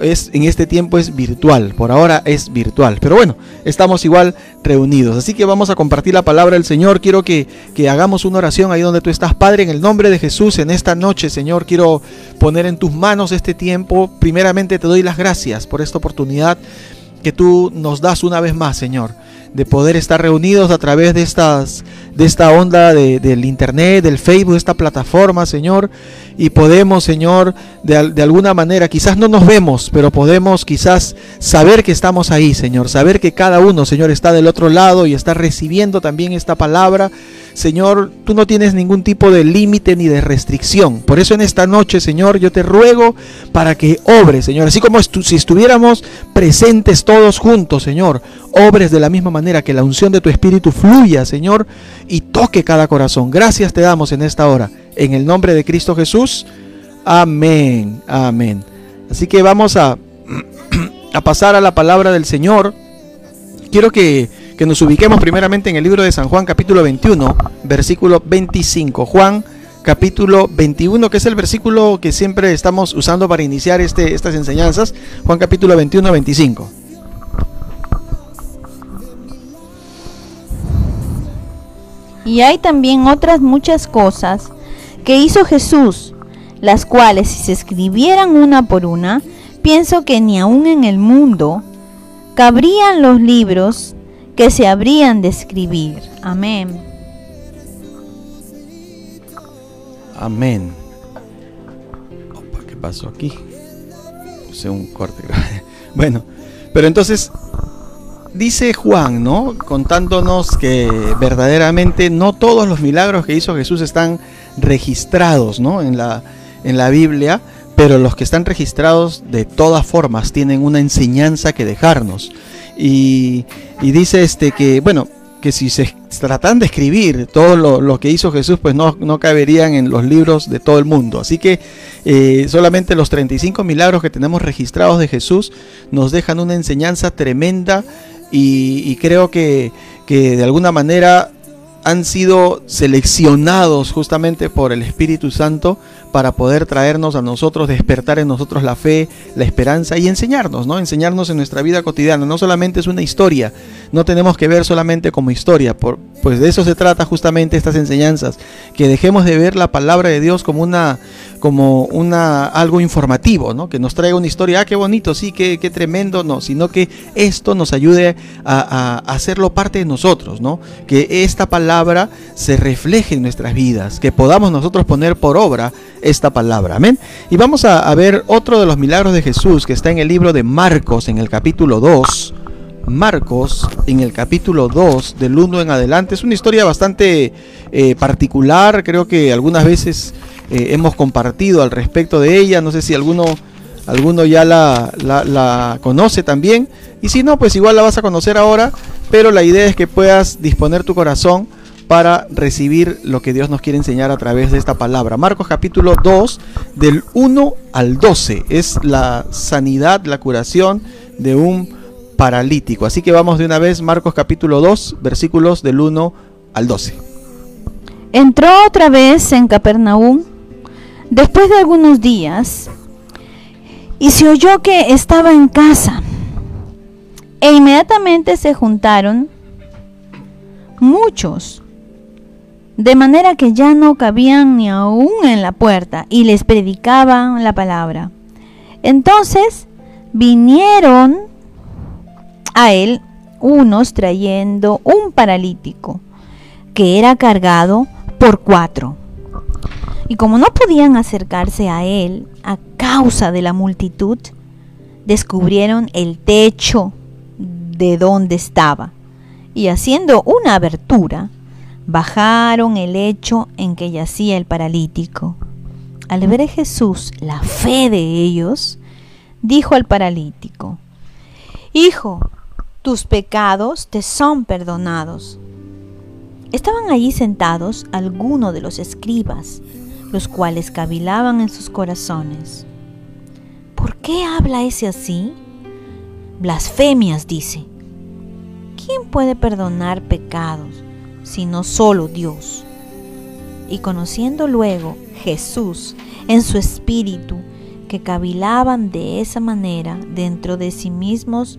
es en este tiempo es virtual, por ahora es virtual. Pero bueno, estamos igual reunidos. Así que vamos a compartir la palabra del Señor. Quiero que, que hagamos una oración ahí donde tú estás, Padre, en el nombre de Jesús, en esta noche, Señor, quiero poner en tus manos este tiempo. Primeramente te doy las gracias por esta oportunidad que tú nos das una vez más, Señor de poder estar reunidos a través de estas de esta onda del internet, del Facebook, esta plataforma, Señor, y podemos, Señor, de, de, alguna manera, quizás no nos vemos, pero podemos quizás saber que estamos ahí, Señor, saber que cada uno, Señor, está del otro lado y está recibiendo también esta palabra Señor, tú no tienes ningún tipo de límite ni de restricción. Por eso en esta noche, Señor, yo te ruego para que obres, Señor. Así como si estuviéramos presentes todos juntos, Señor, obres de la misma manera que la unción de tu Espíritu fluya, Señor, y toque cada corazón. Gracias te damos en esta hora. En el nombre de Cristo Jesús. Amén. Amén. Así que vamos a, a pasar a la palabra del Señor. Quiero que que nos ubiquemos primeramente en el libro de San Juan capítulo 21, versículo 25. Juan capítulo 21, que es el versículo que siempre estamos usando para iniciar este, estas enseñanzas. Juan capítulo 21, 25. Y hay también otras muchas cosas que hizo Jesús, las cuales si se escribieran una por una, pienso que ni aún en el mundo cabrían los libros que se habrían de escribir. Amén. Amén. ¿Qué pasó aquí? Puse un corte. Bueno, pero entonces dice Juan, ¿no? Contándonos que verdaderamente no todos los milagros que hizo Jesús están registrados, ¿no? En la, en la Biblia, pero los que están registrados de todas formas tienen una enseñanza que dejarnos. Y, dice este que, bueno, que si se tratan de escribir todo lo, que hizo Jesús, pues no, no, caberían en los libros de todo el mundo. Así que eh, solamente los 35 milagros que tenemos registrados de Jesús nos dejan una enseñanza tremenda y, creo que, que de alguna manera han sido seleccionados justamente por el Espíritu Santo para poder traernos a nosotros, despertar en nosotros la fe, la esperanza y enseñarnos, ¿no? Enseñarnos en nuestra vida cotidiana. No solamente es una historia, no tenemos que ver solamente como historia, por, pues de eso se trata justamente estas enseñanzas, que dejemos de ver la palabra de Dios como una como una algo informativo, ¿no? Que nos traiga una historia, ah, qué bonito, sí, qué, qué tremendo, no, sino que esto nos ayude a, a hacerlo parte de nosotros, ¿no? Que esta palabra se refleje en nuestras vidas, que podamos nosotros poner por obra esta palabra. Amén. Y vamos a, ver otro de los milagros de Jesús que está en el libro de Marcos, en el capítulo 2. Marcos, en el capítulo 2, del 1 en adelante. Es una historia bastante eh, particular. Creo que algunas veces eh, hemos compartido al respecto de ella. No sé si alguno, alguno ya la, la conoce también. Y si no, pues igual la vas a conocer ahora. Pero la idea es que puedas disponer tu corazón para recibir lo que Dios nos quiere enseñar a través de esta palabra. Marcos capítulo 2, del 1 al 12, es la sanidad, la curación de un paralítico. Así que vamos de una vez, Marcos capítulo 2, versículos del 1 al 12. Entró otra vez en Capernaum después de algunos días y se oyó que estaba en casa. E inmediatamente se juntaron muchos de manera que ya no cabían ni aún en la puerta y les predicaban la palabra. Entonces vinieron a él unos trayendo un paralítico que era cargado por cuatro. Y como no podían acercarse a él a causa de la multitud, descubrieron el techo de donde estaba y haciendo una abertura, bajaron el lecho en que yacía el paralítico. Al ver a Jesús la fe de ellos, dijo al paralítico, Hijo, tus pecados te son perdonados. Estaban allí sentados algunos de los escribas, los cuales cavilaban en sus corazones. ¿Por qué habla ese así? Blasfemias, dice. ¿Quién puede perdonar pecados? sino solo Dios. Y conociendo luego Jesús en su espíritu que cavilaban de esa manera dentro de sí mismos,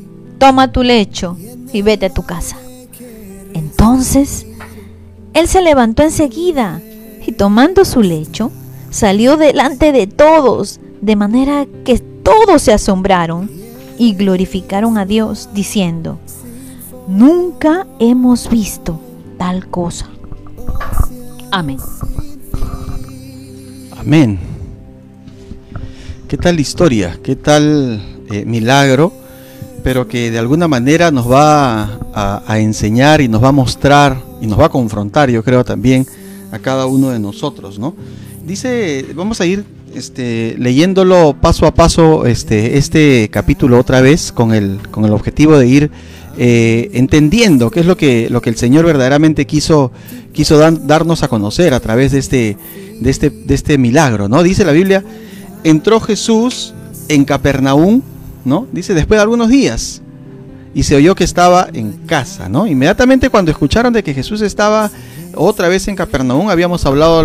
toma tu lecho y vete a tu casa. Entonces, él se levantó enseguida y tomando su lecho, salió delante de todos, de manera que todos se asombraron y glorificaron a Dios, diciendo, nunca hemos visto tal cosa. Amén. Amén. ¿Qué tal historia? ¿Qué tal eh, milagro? Pero que de alguna manera nos va a, enseñar y nos va a mostrar y nos va a confrontar, yo creo también, a cada uno de nosotros, ¿no? Dice, vamos a ir este, leyéndolo paso a paso este, este capítulo otra vez con el, con el objetivo de ir eh, entendiendo qué es lo que, lo que el Señor verdaderamente quiso, quiso darnos a conocer a través de este, de, este, de este milagro, ¿no? Dice la Biblia, entró Jesús en Capernaum, ¿no? Dice después de algunos días y se oyó que estaba en casa, ¿no? Inmediatamente cuando escucharon de que Jesús estaba otra vez en Capernaum. Habíamos hablado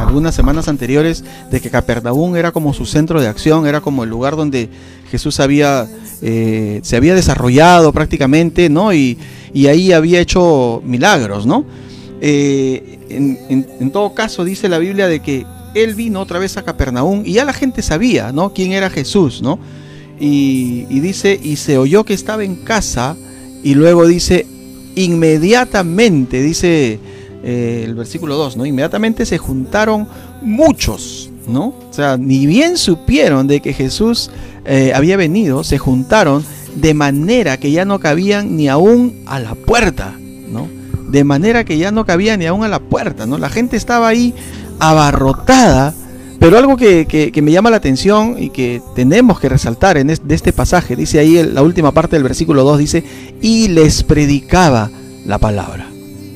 algunas semanas anteriores de que Capernaum era como su centro de acción, era como el lugar donde Jesús había, eh, se había desarrollado prácticamente, ¿no? Y, ahí había hecho milagros, ¿no? Eh, en, todo caso, dice la Biblia de que él vino otra vez a Capernaum y ya la gente sabía, ¿no? Quién era Jesús, ¿no? Y, dice, y se oyó que estaba en casa y luego dice, inmediatamente, dice eh, el versículo 2, ¿no? Inmediatamente se juntaron muchos, ¿no? O sea, ni bien supieron de que Jesús eh, había venido, se juntaron de manera que ya no cabían ni aún a la puerta, ¿no? De manera que ya no cabía ni aún a la puerta, ¿no? La gente estaba ahí abarrotada, pero algo que, me llama la atención y que tenemos que resaltar en de este pasaje, dice ahí la última parte del versículo 2, dice, y les predicaba la palabra,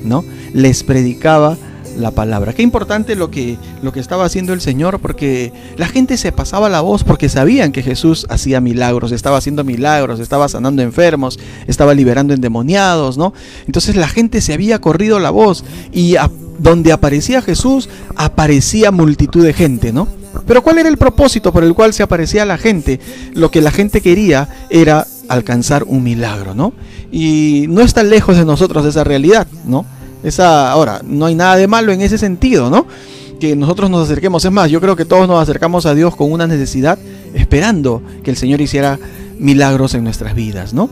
¿no? les predicaba la palabra. Qué importante lo que, lo que estaba haciendo el Señor, porque la gente se pasaba la voz porque sabían que Jesús hacía milagros, estaba haciendo milagros, estaba sanando enfermos, estaba liberando endemoniados, ¿no? Entonces la gente se había corrido la voz y donde aparecía Jesús, aparecía multitud de gente, ¿no? Pero ¿cuál era el propósito por el cual se aparecía la gente? Lo que la gente quería era alcanzar un milagro, ¿no? Y no está lejos de nosotros esa realidad, ¿no? Esa, ahora, no hay nada de malo en ese sentido, ¿no? Que nosotros nos acerquemos. Es más, yo creo que todos nos acercamos a Dios con una necesidad, esperando que el Señor hiciera milagros en nuestras vidas, ¿no?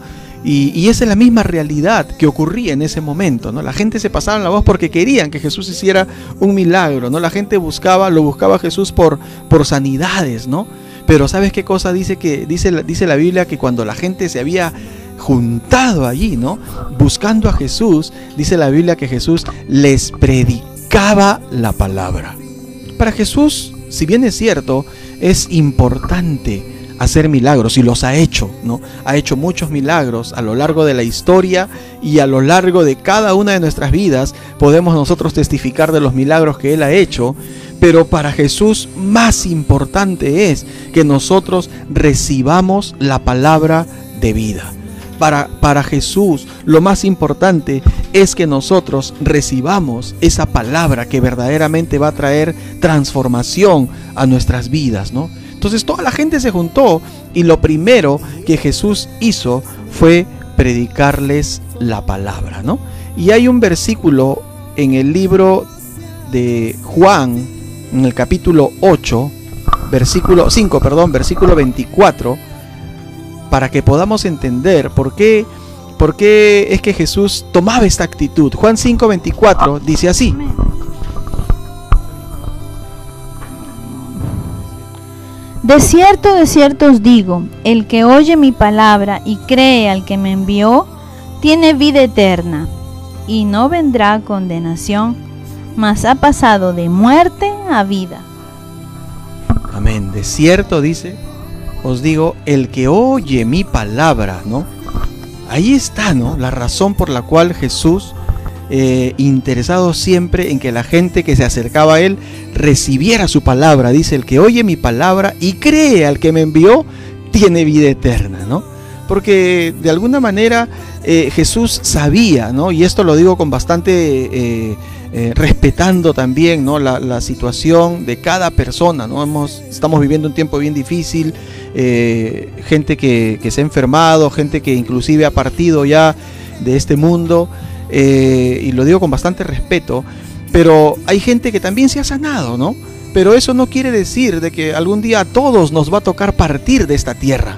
Y, esa es la misma realidad que ocurría en ese momento, ¿no? La gente se pasaba la voz porque querían que Jesús hiciera un milagro, ¿no? La gente buscaba, lo buscaba Jesús por, por sanidades, ¿no? Pero ¿sabes qué cosa dice que dice, dice la Biblia que cuando la gente se había juntado allí, ¿no? Buscando a Jesús, dice la Biblia que Jesús les predicaba la palabra. Para Jesús, si bien es cierto, es importante hacer milagros y los ha hecho, ¿no? Ha hecho muchos milagros a lo largo de la historia y a lo largo de cada una de nuestras vidas podemos nosotros testificar de los milagros que él ha hecho, pero para Jesús más importante es que nosotros recibamos la palabra de vida. Para, para Jesús lo más importante es que nosotros recibamos esa palabra que verdaderamente va a traer transformación a nuestras vidas, ¿no? Entonces toda la gente se juntó y lo primero que Jesús hizo fue predicarles la palabra, ¿no? Y hay un versículo en el libro de Juan, en el capítulo 8, versículo 5, perdón, versículo 24, para que podamos entender por qué, por qué es que Jesús tomaba esta actitud. Juan 5:24 dice así. De cierto, de cierto os digo, el que oye mi palabra y cree al que me envió, tiene vida eterna, y no vendrá condenación, mas ha pasado de muerte a vida. Amén. De cierto, dice, os digo, el que oye mi palabra, ¿no? Ahí está, ¿no? La razón por la cual Jesús, eh, interesado siempre en que la gente que se acercaba a Él recibiera su palabra, dice, el que oye mi palabra y cree al que me envió, tiene vida eterna, ¿no? Porque de alguna manera eh, Jesús sabía, ¿no? Y esto lo digo con bastante... Eh, respetando también ¿no? la, situación de cada persona. ¿no? Estamos viviendo un tiempo bien difícil, gente que, se ha enfermado, gente que inclusive ha partido ya de este mundo, eh, y lo digo con bastante respeto, pero hay gente que también se ha sanado, ¿no? Pero eso no quiere decir de que algún día a todos nos va a tocar partir de esta tierra.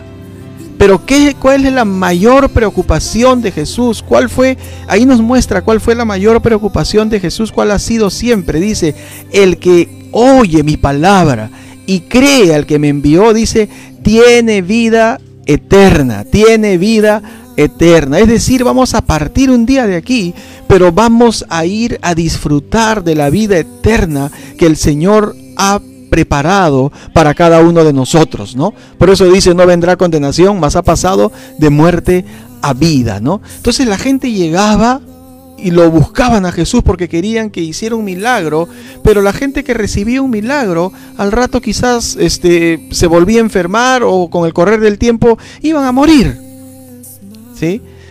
Pero ¿qué, ¿cuál es la mayor preocupación de Jesús? ¿Cuál fue? Ahí nos muestra cuál fue la mayor preocupación de Jesús, cuál ha sido siempre. Dice, el que oye mi palabra y cree al que me envió, dice, tiene vida eterna, tiene vida eterna. Es decir, vamos a partir un día de aquí, pero vamos a ir a disfrutar de la vida eterna que el Señor ha preparado para cada uno de nosotros, ¿no? Por eso dice, no vendrá condenación, mas ha pasado de muerte a vida, ¿no? Entonces la gente llegaba y lo buscaban a Jesús porque querían que hiciera un milagro, pero la gente que recibía un milagro, al rato quizás este, se volvía a enfermar o con el correr del tiempo iban a morir.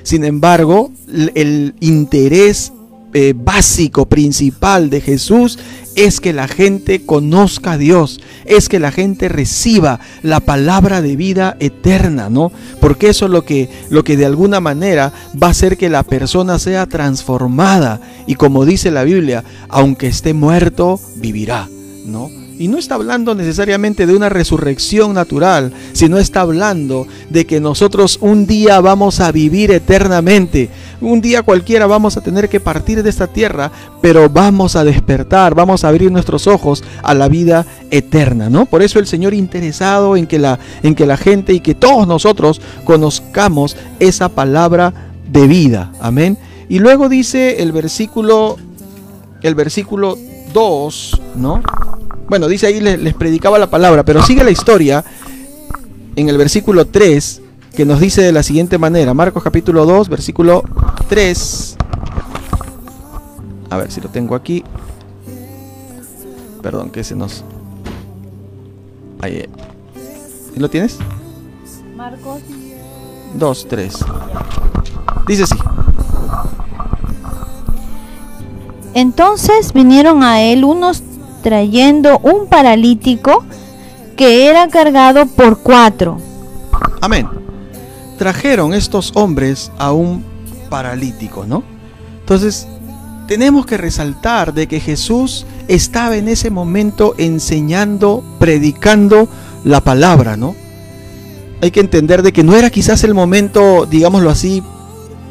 Sin embargo, el interés eh, básico, principal de Jesús es que la gente conozca a Dios, es que la gente reciba la palabra de vida eterna, ¿no? Porque eso es lo que, lo que de alguna manera va a hacer que la persona sea transformada y como dice la Biblia, aunque esté muerto, vivirá, ¿no? Y no está hablando necesariamente de una resurrección natural, sino está hablando de que nosotros un día vamos a vivir eternamente. Un día cualquiera vamos a tener que partir de esta tierra, pero vamos a despertar, vamos a abrir nuestros ojos a la vida eterna, ¿no? Por eso el Señor interesado en que la en que la gente y que todos nosotros conozcamos esa palabra de vida. Amén. Y luego dice el versículo el versículo 2, ¿no? Bueno, dice ahí les, predicaba la palabra, pero sigue la historia en el versículo 3 que nos dice de la siguiente manera, Marcos capítulo 2, versículo 3. A ver si lo tengo aquí. Perdón, que se nos... Ahí. Eh. ¿Lo tienes? Marcos 2, 3. Dice así. Entonces vinieron a él unos trayendo un paralítico que era cargado por cuatro. Amén. Trajeron estos hombres a un paralítico, ¿no? Entonces, tenemos que resaltar de que Jesús estaba en ese momento enseñando, predicando la palabra, ¿no? Hay que entender de que no era quizás el momento, digámoslo así,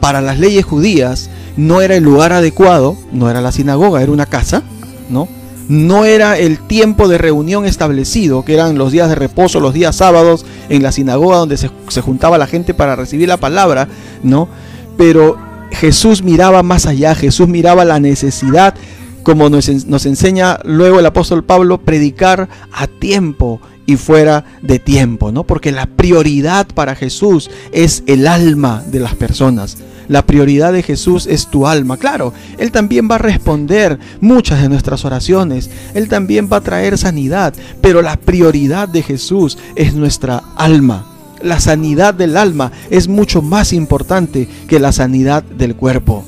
para las leyes judías, no era el lugar adecuado, no era la sinagoga, era una casa, ¿no? No era el tiempo de reunión establecido, que eran los días de reposo, los días sábados en la sinagoga donde se, juntaba la gente para recibir la palabra, ¿no? Pero Jesús miraba más allá, Jesús miraba la necesidad, como nos, nos enseña luego el apóstol Pablo, predicar a tiempo y fuera de tiempo, ¿no? Porque la prioridad para Jesús es el alma de las personas. La prioridad de Jesús es tu alma. Claro, Él también va a responder muchas de nuestras oraciones. Él también va a traer sanidad. Pero la prioridad de Jesús es nuestra alma. La sanidad del alma es mucho más importante que la sanidad del cuerpo.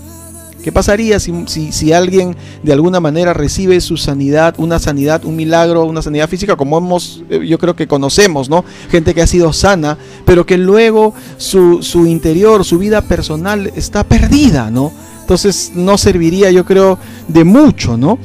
¿Qué pasaría si, si, alguien de alguna manera recibe su sanidad, una sanidad, un milagro, una sanidad física, como hemos, eh, yo creo que conocemos, ¿no? Gente que ha sido sana, pero que luego su, su interior, su vida personal está perdida, ¿no? Entonces no serviría, yo creo, de mucho, ¿no?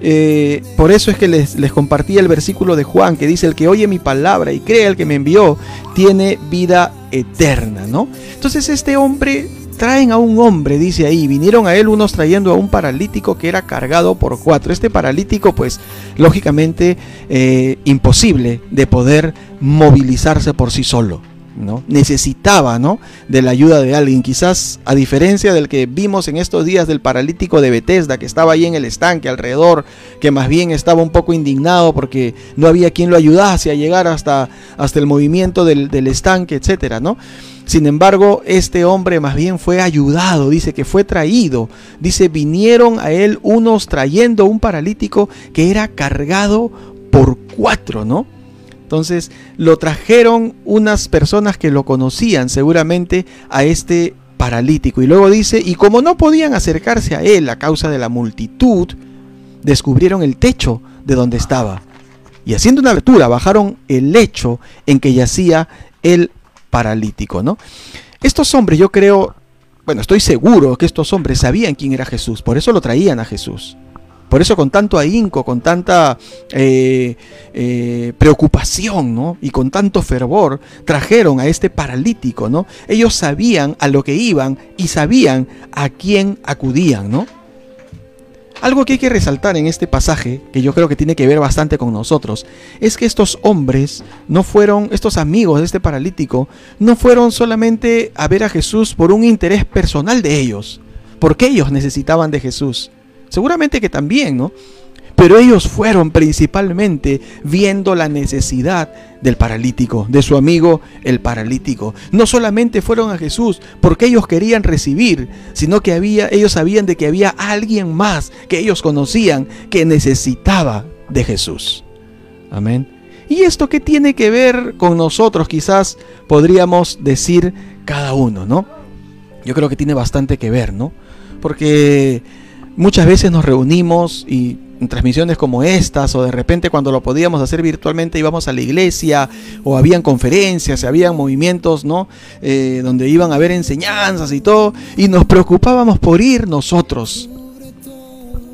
Eh, por eso es que les, les compartí el versículo de Juan que dice, el que oye mi palabra y cree al que me envió, tiene vida eterna, ¿no? Entonces este hombre traen a un hombre, dice ahí, vinieron a él unos trayendo a un paralítico que era cargado por cuatro. Este paralítico, pues, lógicamente, eh, imposible de poder movilizarse por sí solo. ¿No? Necesitaba, ¿no? De la ayuda de alguien. Quizás a diferencia del que vimos en estos días del paralítico de Bethesda, que estaba ahí en el estanque alrededor, que más bien estaba un poco indignado porque no había quien lo ayudase a llegar hasta, hasta el movimiento del, del estanque, etcétera, ¿no? Sin embargo, este hombre más bien fue ayudado, dice que fue traído. Dice, vinieron a él unos trayendo un paralítico que era cargado por cuatro, ¿no? Entonces lo trajeron unas personas que lo conocían seguramente a este paralítico. Y luego dice, y como no podían acercarse a él a causa de la multitud, descubrieron el techo de donde estaba. Y haciendo una abertura, bajaron el lecho en que yacía el paralítico, ¿no? Estos hombres, yo creo, bueno, estoy seguro que estos hombres sabían quién era Jesús, por eso lo traían a Jesús. Por eso con tanto ahínco, con tanta eh, eh, preocupación ¿no? y con tanto fervor trajeron a este paralítico. ¿no? Ellos sabían a lo que iban y sabían a quién acudían. ¿no? Algo que hay que resaltar en este pasaje, que yo creo que tiene que ver bastante con nosotros, es que estos hombres no fueron, estos amigos de este paralítico, no fueron solamente a ver a Jesús por un interés personal de ellos, porque ellos necesitaban de Jesús Seguramente que también, ¿no? Pero ellos fueron principalmente viendo la necesidad del paralítico, de su amigo el paralítico. No solamente fueron a Jesús porque ellos querían recibir, sino que había, ellos sabían de que había alguien más que ellos conocían que necesitaba de Jesús. Amén. ¿Y esto qué tiene que ver con nosotros? Quizás podríamos decir cada uno, ¿no? Yo creo que tiene bastante que ver, ¿no? Porque Muchas veces nos reunimos y en transmisiones como estas o de repente cuando lo podíamos hacer virtualmente íbamos a la iglesia o habían conferencias, habían movimientos, ¿no? Eh, donde iban a haber enseñanzas y todo y nos preocupábamos por ir nosotros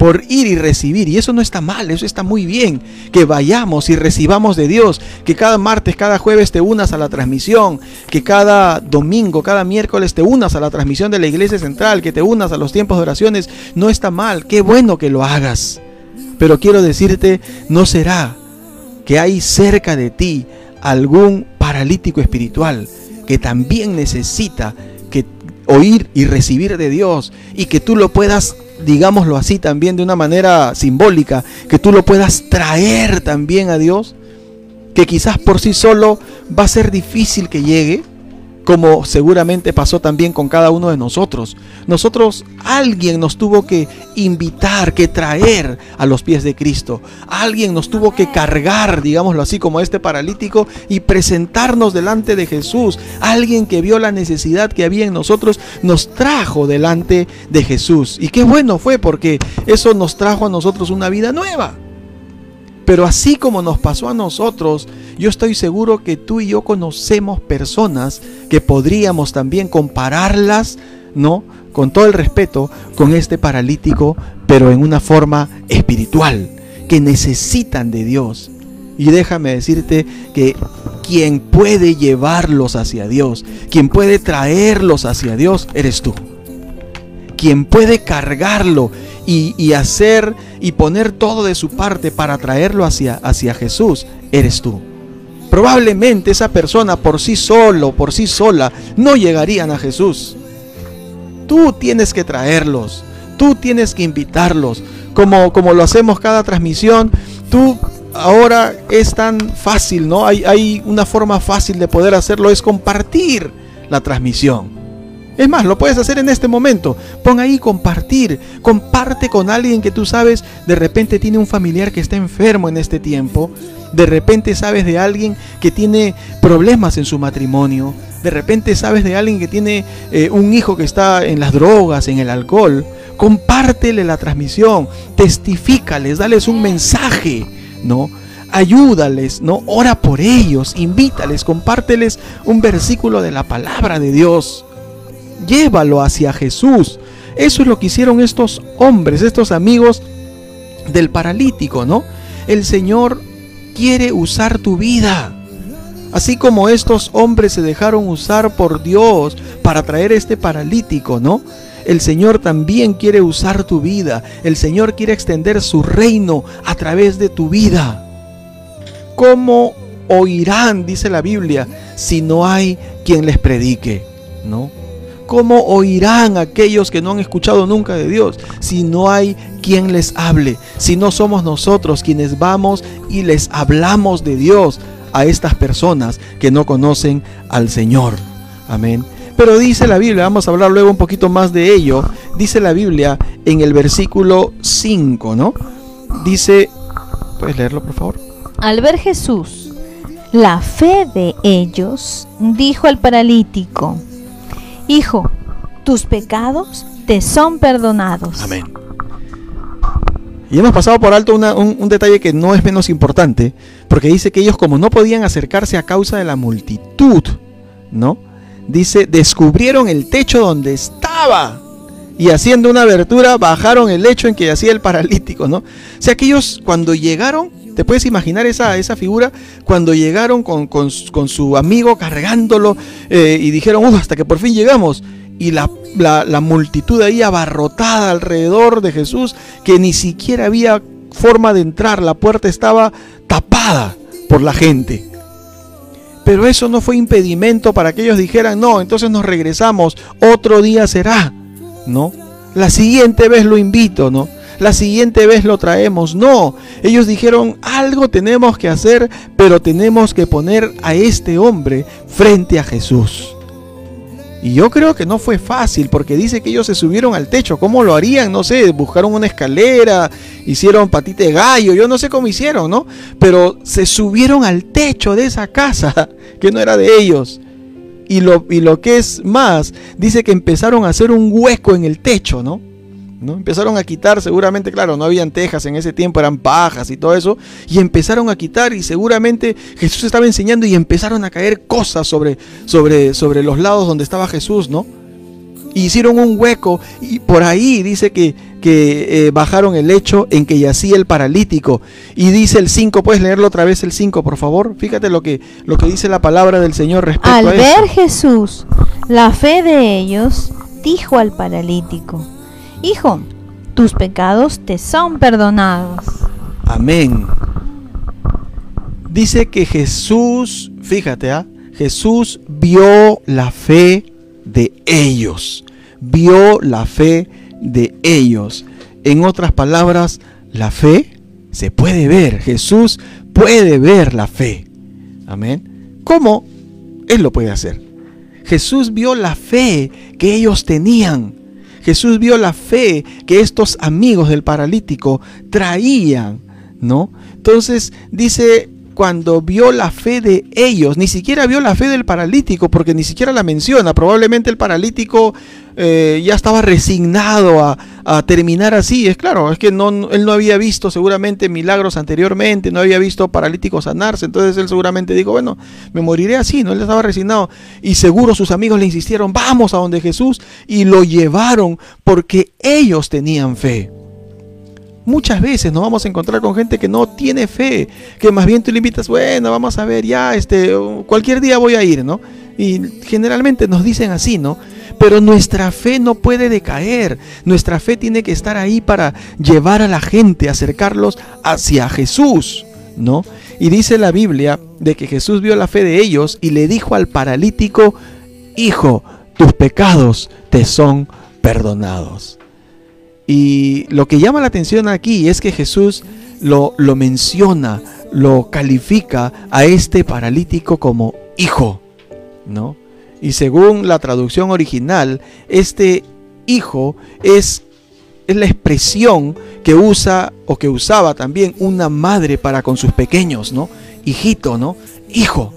por ir y recibir. Y eso no está mal, eso está muy bien. Que vayamos y recibamos de Dios. Que cada martes, cada jueves te unas a la transmisión. Que cada domingo, cada miércoles te unas a la transmisión de la iglesia central. Que te unas a los tiempos de oraciones. No está mal. Qué bueno que lo hagas. Pero quiero decirte, no será que hay cerca de ti algún paralítico espiritual que también necesita que oír y recibir de Dios y que tú lo puedas digámoslo así también de una manera simbólica, que tú lo puedas traer también a Dios, que quizás por sí solo va a ser difícil que llegue, como seguramente pasó también con cada uno de nosotros. Nosotros, alguien nos tuvo que invitar, que traer a los pies de Cristo. Alguien nos tuvo que cargar, digámoslo así, como este paralítico, y presentarnos delante de Jesús. Alguien que vio la necesidad que había en nosotros, nos trajo delante de Jesús. Y qué bueno fue porque eso nos trajo a nosotros una vida nueva. Pero así como nos pasó a nosotros, yo estoy seguro que tú y yo conocemos personas que podríamos también compararlas, ¿no? Con todo el respeto, con este paralítico, pero en una forma espiritual, que necesitan de Dios. Y déjame decirte que quien puede llevarlos hacia Dios, quien puede traerlos hacia Dios, eres tú. Quien puede cargarlo y, hacer y poner todo de su parte para traerlo hacia, hacia Jesús, eres tú. Probablemente esa persona por sí solo, por sí sola, no llegarían a Jesús. Tú tienes que traerlos, tú tienes que invitarlos, como, como lo hacemos cada transmisión. Tú ahora es tan fácil, ¿no? Hay, hay una forma fácil de poder hacerlo, es compartir la transmisión. Es más, lo puedes hacer en este momento. Pon ahí compartir. Comparte con alguien que tú sabes de repente tiene un familiar que está enfermo en este tiempo. De repente sabes de alguien que tiene problemas en su matrimonio. De repente sabes de alguien que tiene eh, un hijo que está en las drogas, en el alcohol. Compártele la transmisión. Testifícales, dales un mensaje, ¿no? ayúdales, ¿no? Ora por ellos, invítales, compárteles un versículo de la palabra de Dios llévalo hacia Jesús. Eso es lo que hicieron estos hombres, estos amigos del paralítico, ¿no? El Señor quiere usar tu vida. Así como estos hombres se dejaron usar por Dios para traer este paralítico, ¿no? El Señor también quiere usar tu vida. El Señor quiere extender su reino a través de tu vida. ¿Cómo oirán, dice la Biblia, si no hay quien les predique? ¿No? ¿Cómo oirán aquellos que no han escuchado nunca de Dios si no hay quien les hable? Si no somos nosotros quienes vamos y les hablamos de Dios a estas personas que no conocen al Señor. Amén. Pero dice la Biblia, vamos a hablar luego un poquito más de ello, dice la Biblia en el versículo 5, ¿no? Dice, ¿puedes leerlo por favor? Al ver Jesús la fe de ellos, dijo al paralítico, Hijo, tus pecados te son perdonados. Amén. Y hemos pasado por alto un, un, detalle que no es menos importante, porque dice que ellos como no podían acercarse a causa de la multitud, ¿no? Dice, descubrieron el techo donde estaba y haciendo una abertura bajaron el lecho en que yacía el paralítico, ¿no? O sea que ellos cuando llegaron, te puedes imaginar esa, esa figura, cuando llegaron con, con, su amigo cargándolo eh, y dijeron, hasta que por fin llegamos. Y la, la, la multitud ahí abarrotada alrededor de Jesús, que ni siquiera había forma de entrar, la puerta estaba tapada por la gente. Pero eso no fue impedimento para que ellos dijeran, no, entonces nos regresamos, otro día será, ¿no? La siguiente vez lo invito, ¿no? La siguiente vez lo traemos, no. Ellos dijeron, algo tenemos que hacer, pero tenemos que poner a este hombre frente a Jesús. Y yo creo que no fue fácil porque dice que ellos se subieron al techo. ¿Cómo lo harían? No sé, buscaron una escalera, hicieron patite gallo, yo no sé cómo hicieron, ¿no? Pero se subieron al techo de esa casa que no era de ellos. Y lo, y lo que es más, dice que empezaron a hacer un hueco en el techo, ¿no? Empezaron a quitar, seguramente, claro, no habían tejas en ese tiempo, eran pajas y todo eso, y empezaron a quitar y seguramente Jesús estaba enseñando y empezaron a caer cosas sobre, sobre, sobre los lados donde estaba Jesús, ¿no? hicieron un hueco y por ahí dice que, que eh, bajaron el lecho en que yacía el paralítico. Y dice el 5, ¿puedes leerlo otra vez el 5, por favor? Fíjate lo que, lo que dice la palabra del Señor respecto al a Al ver Jesús la fe de ellos, dijo al paralítico, Hijo, tus pecados te son perdonados. Amén. Dice que Jesús, fíjate, ¿ah? Jesús vio la fe de ellos. Vio la fe de ellos. En otras palabras, la fe se puede ver. Jesús puede ver la fe. Amén. ¿Cómo? Él lo puede hacer. Jesús vio la fe que ellos tenían. Jesús vio la fe que estos amigos del paralítico traían, ¿no? Entonces dice, cuando vio la fe de ellos, ni siquiera vio la fe del paralítico, porque ni siquiera la menciona. Probablemente el paralítico eh, ya estaba resignado a, terminar así. Es claro, es que no, él no había visto seguramente milagros anteriormente, no había visto paralíticos sanarse. Entonces él seguramente dijo, bueno, me moriré así, ¿no? Él estaba resignado. Y seguro sus amigos le insistieron, vamos a donde Jesús, y lo llevaron porque ellos tenían fe. Muchas veces nos vamos a encontrar con gente que no tiene fe, que más bien tú le invitas, bueno, vamos a ver, ya, este, cualquier día voy a ir, ¿no? Y generalmente nos dicen así, ¿no? Pero nuestra fe no puede decaer, nuestra fe tiene que estar ahí para llevar a la gente, acercarlos hacia Jesús, ¿no? Y dice la Biblia de que Jesús vio la fe de ellos y le dijo al paralítico, Hijo, tus pecados te son perdonados. Y lo que llama la atención aquí es que Jesús lo, lo menciona, lo califica a este paralítico como hijo, ¿no? Y según la traducción original, este hijo es, es la expresión que usa o que usaba también una madre para con sus pequeños, ¿no? Hijito, ¿no? Hijo.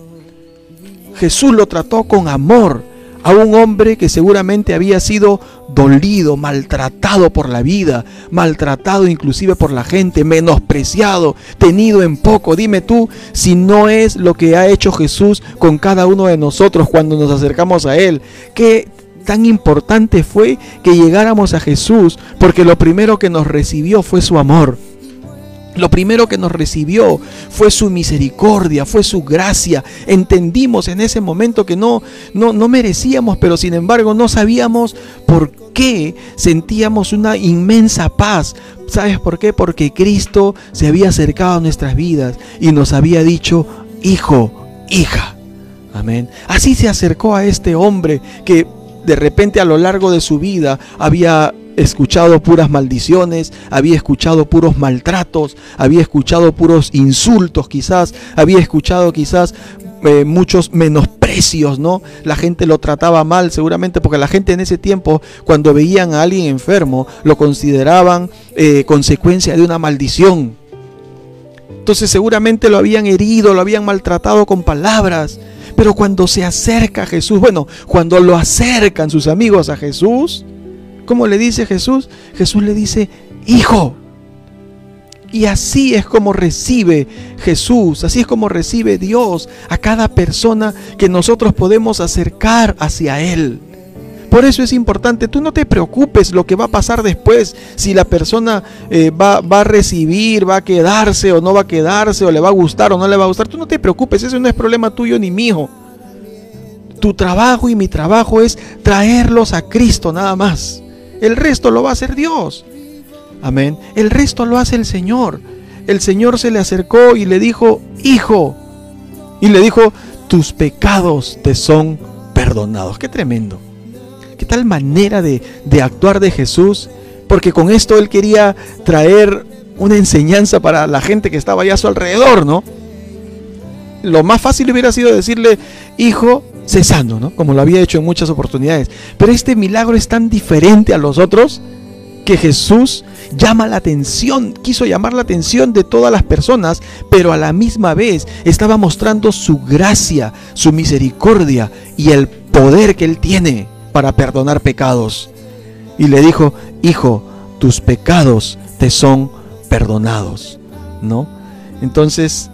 Jesús lo trató con amor a un hombre que seguramente había sido dolido, maltratado por la vida, maltratado inclusive por la gente, menospreciado, tenido en poco. Dime tú si no es lo que ha hecho Jesús con cada uno de nosotros cuando nos acercamos a Él. ¿Qué tan importante fue que llegáramos a Jesús? Porque lo primero que nos recibió fue su amor. Lo primero que nos recibió fue su misericordia, fue su gracia. Entendimos en ese momento que no, no, no merecíamos, pero sin embargo no sabíamos por qué sentíamos una inmensa paz. ¿Sabes por qué? Porque Cristo se había acercado a nuestras vidas y nos había dicho, hijo, hija. Amén. Así se acercó a este hombre que de repente a lo largo de su vida había escuchado puras maldiciones, había escuchado puros maltratos, había escuchado puros insultos quizás, había escuchado quizás eh, muchos menosprecios, ¿no? La gente lo trataba mal seguramente porque la gente en ese tiempo cuando veían a alguien enfermo lo consideraban eh, consecuencia de una maldición. Entonces seguramente lo habían herido, lo habían maltratado con palabras. Pero cuando se acerca a Jesús, bueno, cuando lo acercan sus amigos a Jesús, ¿cómo le dice Jesús? Jesús le dice, hijo. Y así es como recibe Jesús, así es como recibe Dios a cada persona que nosotros podemos acercar hacia Él. Por eso es importante, tú no te preocupes lo que va a pasar después, si la persona eh, va, va, a recibir, va a quedarse o no va a quedarse, o le va a gustar o no le va a gustar. Tú no te preocupes, eso no es problema tuyo ni mío. Tu trabajo y mi trabajo es traerlos a Cristo nada más. El resto lo va a hacer Dios. Amén. El resto lo hace el Señor. El Señor se le acercó y le dijo, hijo. Y le dijo, tus pecados te son perdonados. Qué tremendo qué tal manera de, actuar de Jesús, porque con esto él quería traer una enseñanza para la gente que estaba allá a su alrededor, ¿no? Lo más fácil hubiera sido decirle, hijo, sé sano, ¿no? Como lo había hecho en muchas oportunidades. Pero este milagro es tan diferente a los otros que Jesús llama la atención, quiso llamar la atención de todas las personas, pero a la misma vez estaba mostrando su gracia, su misericordia y el poder que él tiene para perdonar pecados. Y le dijo, hijo, tus pecados te son perdonados, ¿no? Entonces,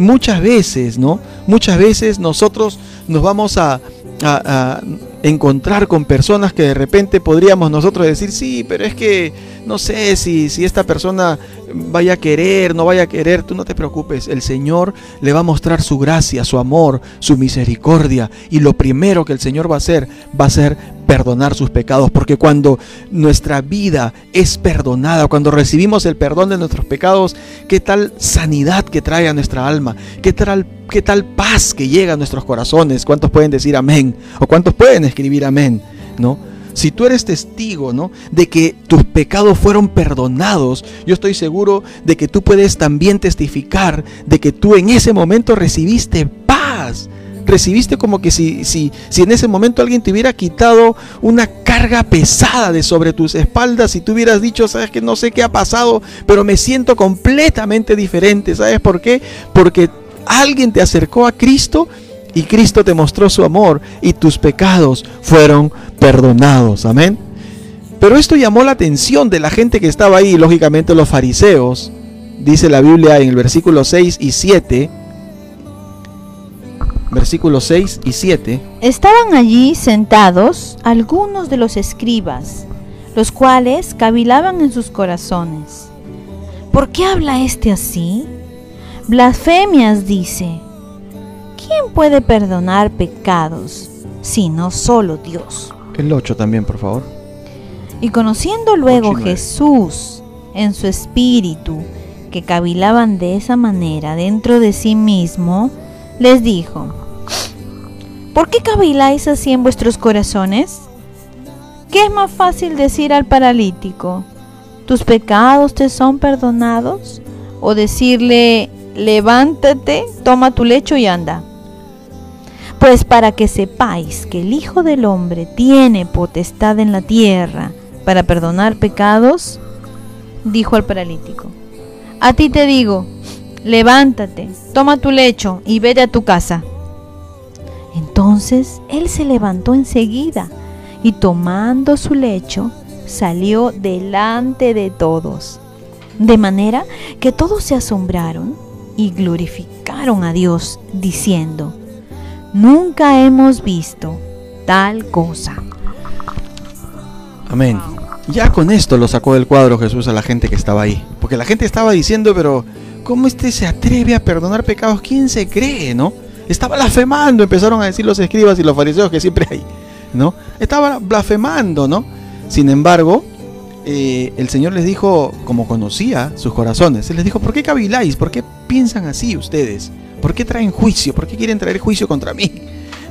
muchas veces, ¿no? Muchas veces nosotros nos vamos a, a, encontrar con personas que de repente podríamos nosotros decir, sí, pero es que no sé si, si esta persona vaya a querer, no vaya a querer, tú no te preocupes, el Señor le va a mostrar su gracia, su amor, su misericordia y lo primero que el Señor va a hacer va a ser perdonar sus pecados, porque cuando nuestra vida es perdonada, cuando recibimos el perdón de nuestros pecados, qué tal sanidad que trae a nuestra alma, qué tal qué tal paz que llega a nuestros corazones. ¿Cuántos pueden decir amén? ¿O cuántos pueden escribir amén? ¿No? Si tú eres testigo, ¿no? De que tus pecados fueron perdonados, yo estoy seguro de que tú puedes también testificar de que tú en ese momento recibiste paz. Recibiste como que si, si, si en ese momento alguien te hubiera quitado una carga pesada de sobre tus espaldas y tú hubieras dicho, sabes que no sé qué ha pasado, pero me siento completamente diferente. ¿Sabes por qué? Porque alguien te acercó a Cristo y Cristo te mostró su amor y tus pecados fueron perdonados. Amén. Pero esto llamó la atención de la gente que estaba ahí, lógicamente los fariseos. Dice la Biblia en el versículo 6 y 7. Versículos 6 y 7. Estaban allí sentados algunos de los escribas, los cuales cavilaban en sus corazones. ¿Por qué habla este así? Blasfemias dice. ¿Quién puede perdonar pecados sino solo Dios? El 8 también, por favor. Y conociendo luego Jesús en su espíritu, que cavilaban de esa manera dentro de sí mismo, les dijo, ¿por qué caviláis así en vuestros corazones? ¿Qué es más fácil decir al paralítico, tus pecados te son perdonados? O decirle, levántate, toma tu lecho y anda. Pues para que sepáis que el Hijo del Hombre tiene potestad en la tierra para perdonar pecados, dijo al paralítico, a ti te digo, levántate, toma tu lecho y vete a tu casa. Entonces él se levantó enseguida y tomando su lecho salió delante de todos, de manera que todos se asombraron y glorificaron a Dios diciendo, nunca hemos visto tal cosa. Amén. Ya con esto lo sacó del cuadro Jesús a la gente que estaba ahí. Porque la gente estaba diciendo, pero ¿cómo este se atreve a perdonar pecados? ¿Quién se cree, no? Estaba blasfemando, empezaron a decir los escribas y los fariseos que siempre hay, ¿no? Estaba blasfemando, ¿no? Sin embargo, eh, el Señor les dijo, como conocía sus corazones, Él les dijo, ¿por qué caviláis? ¿Por qué piensan así ustedes? ¿Por qué traen juicio? ¿Por qué quieren traer juicio contra mí?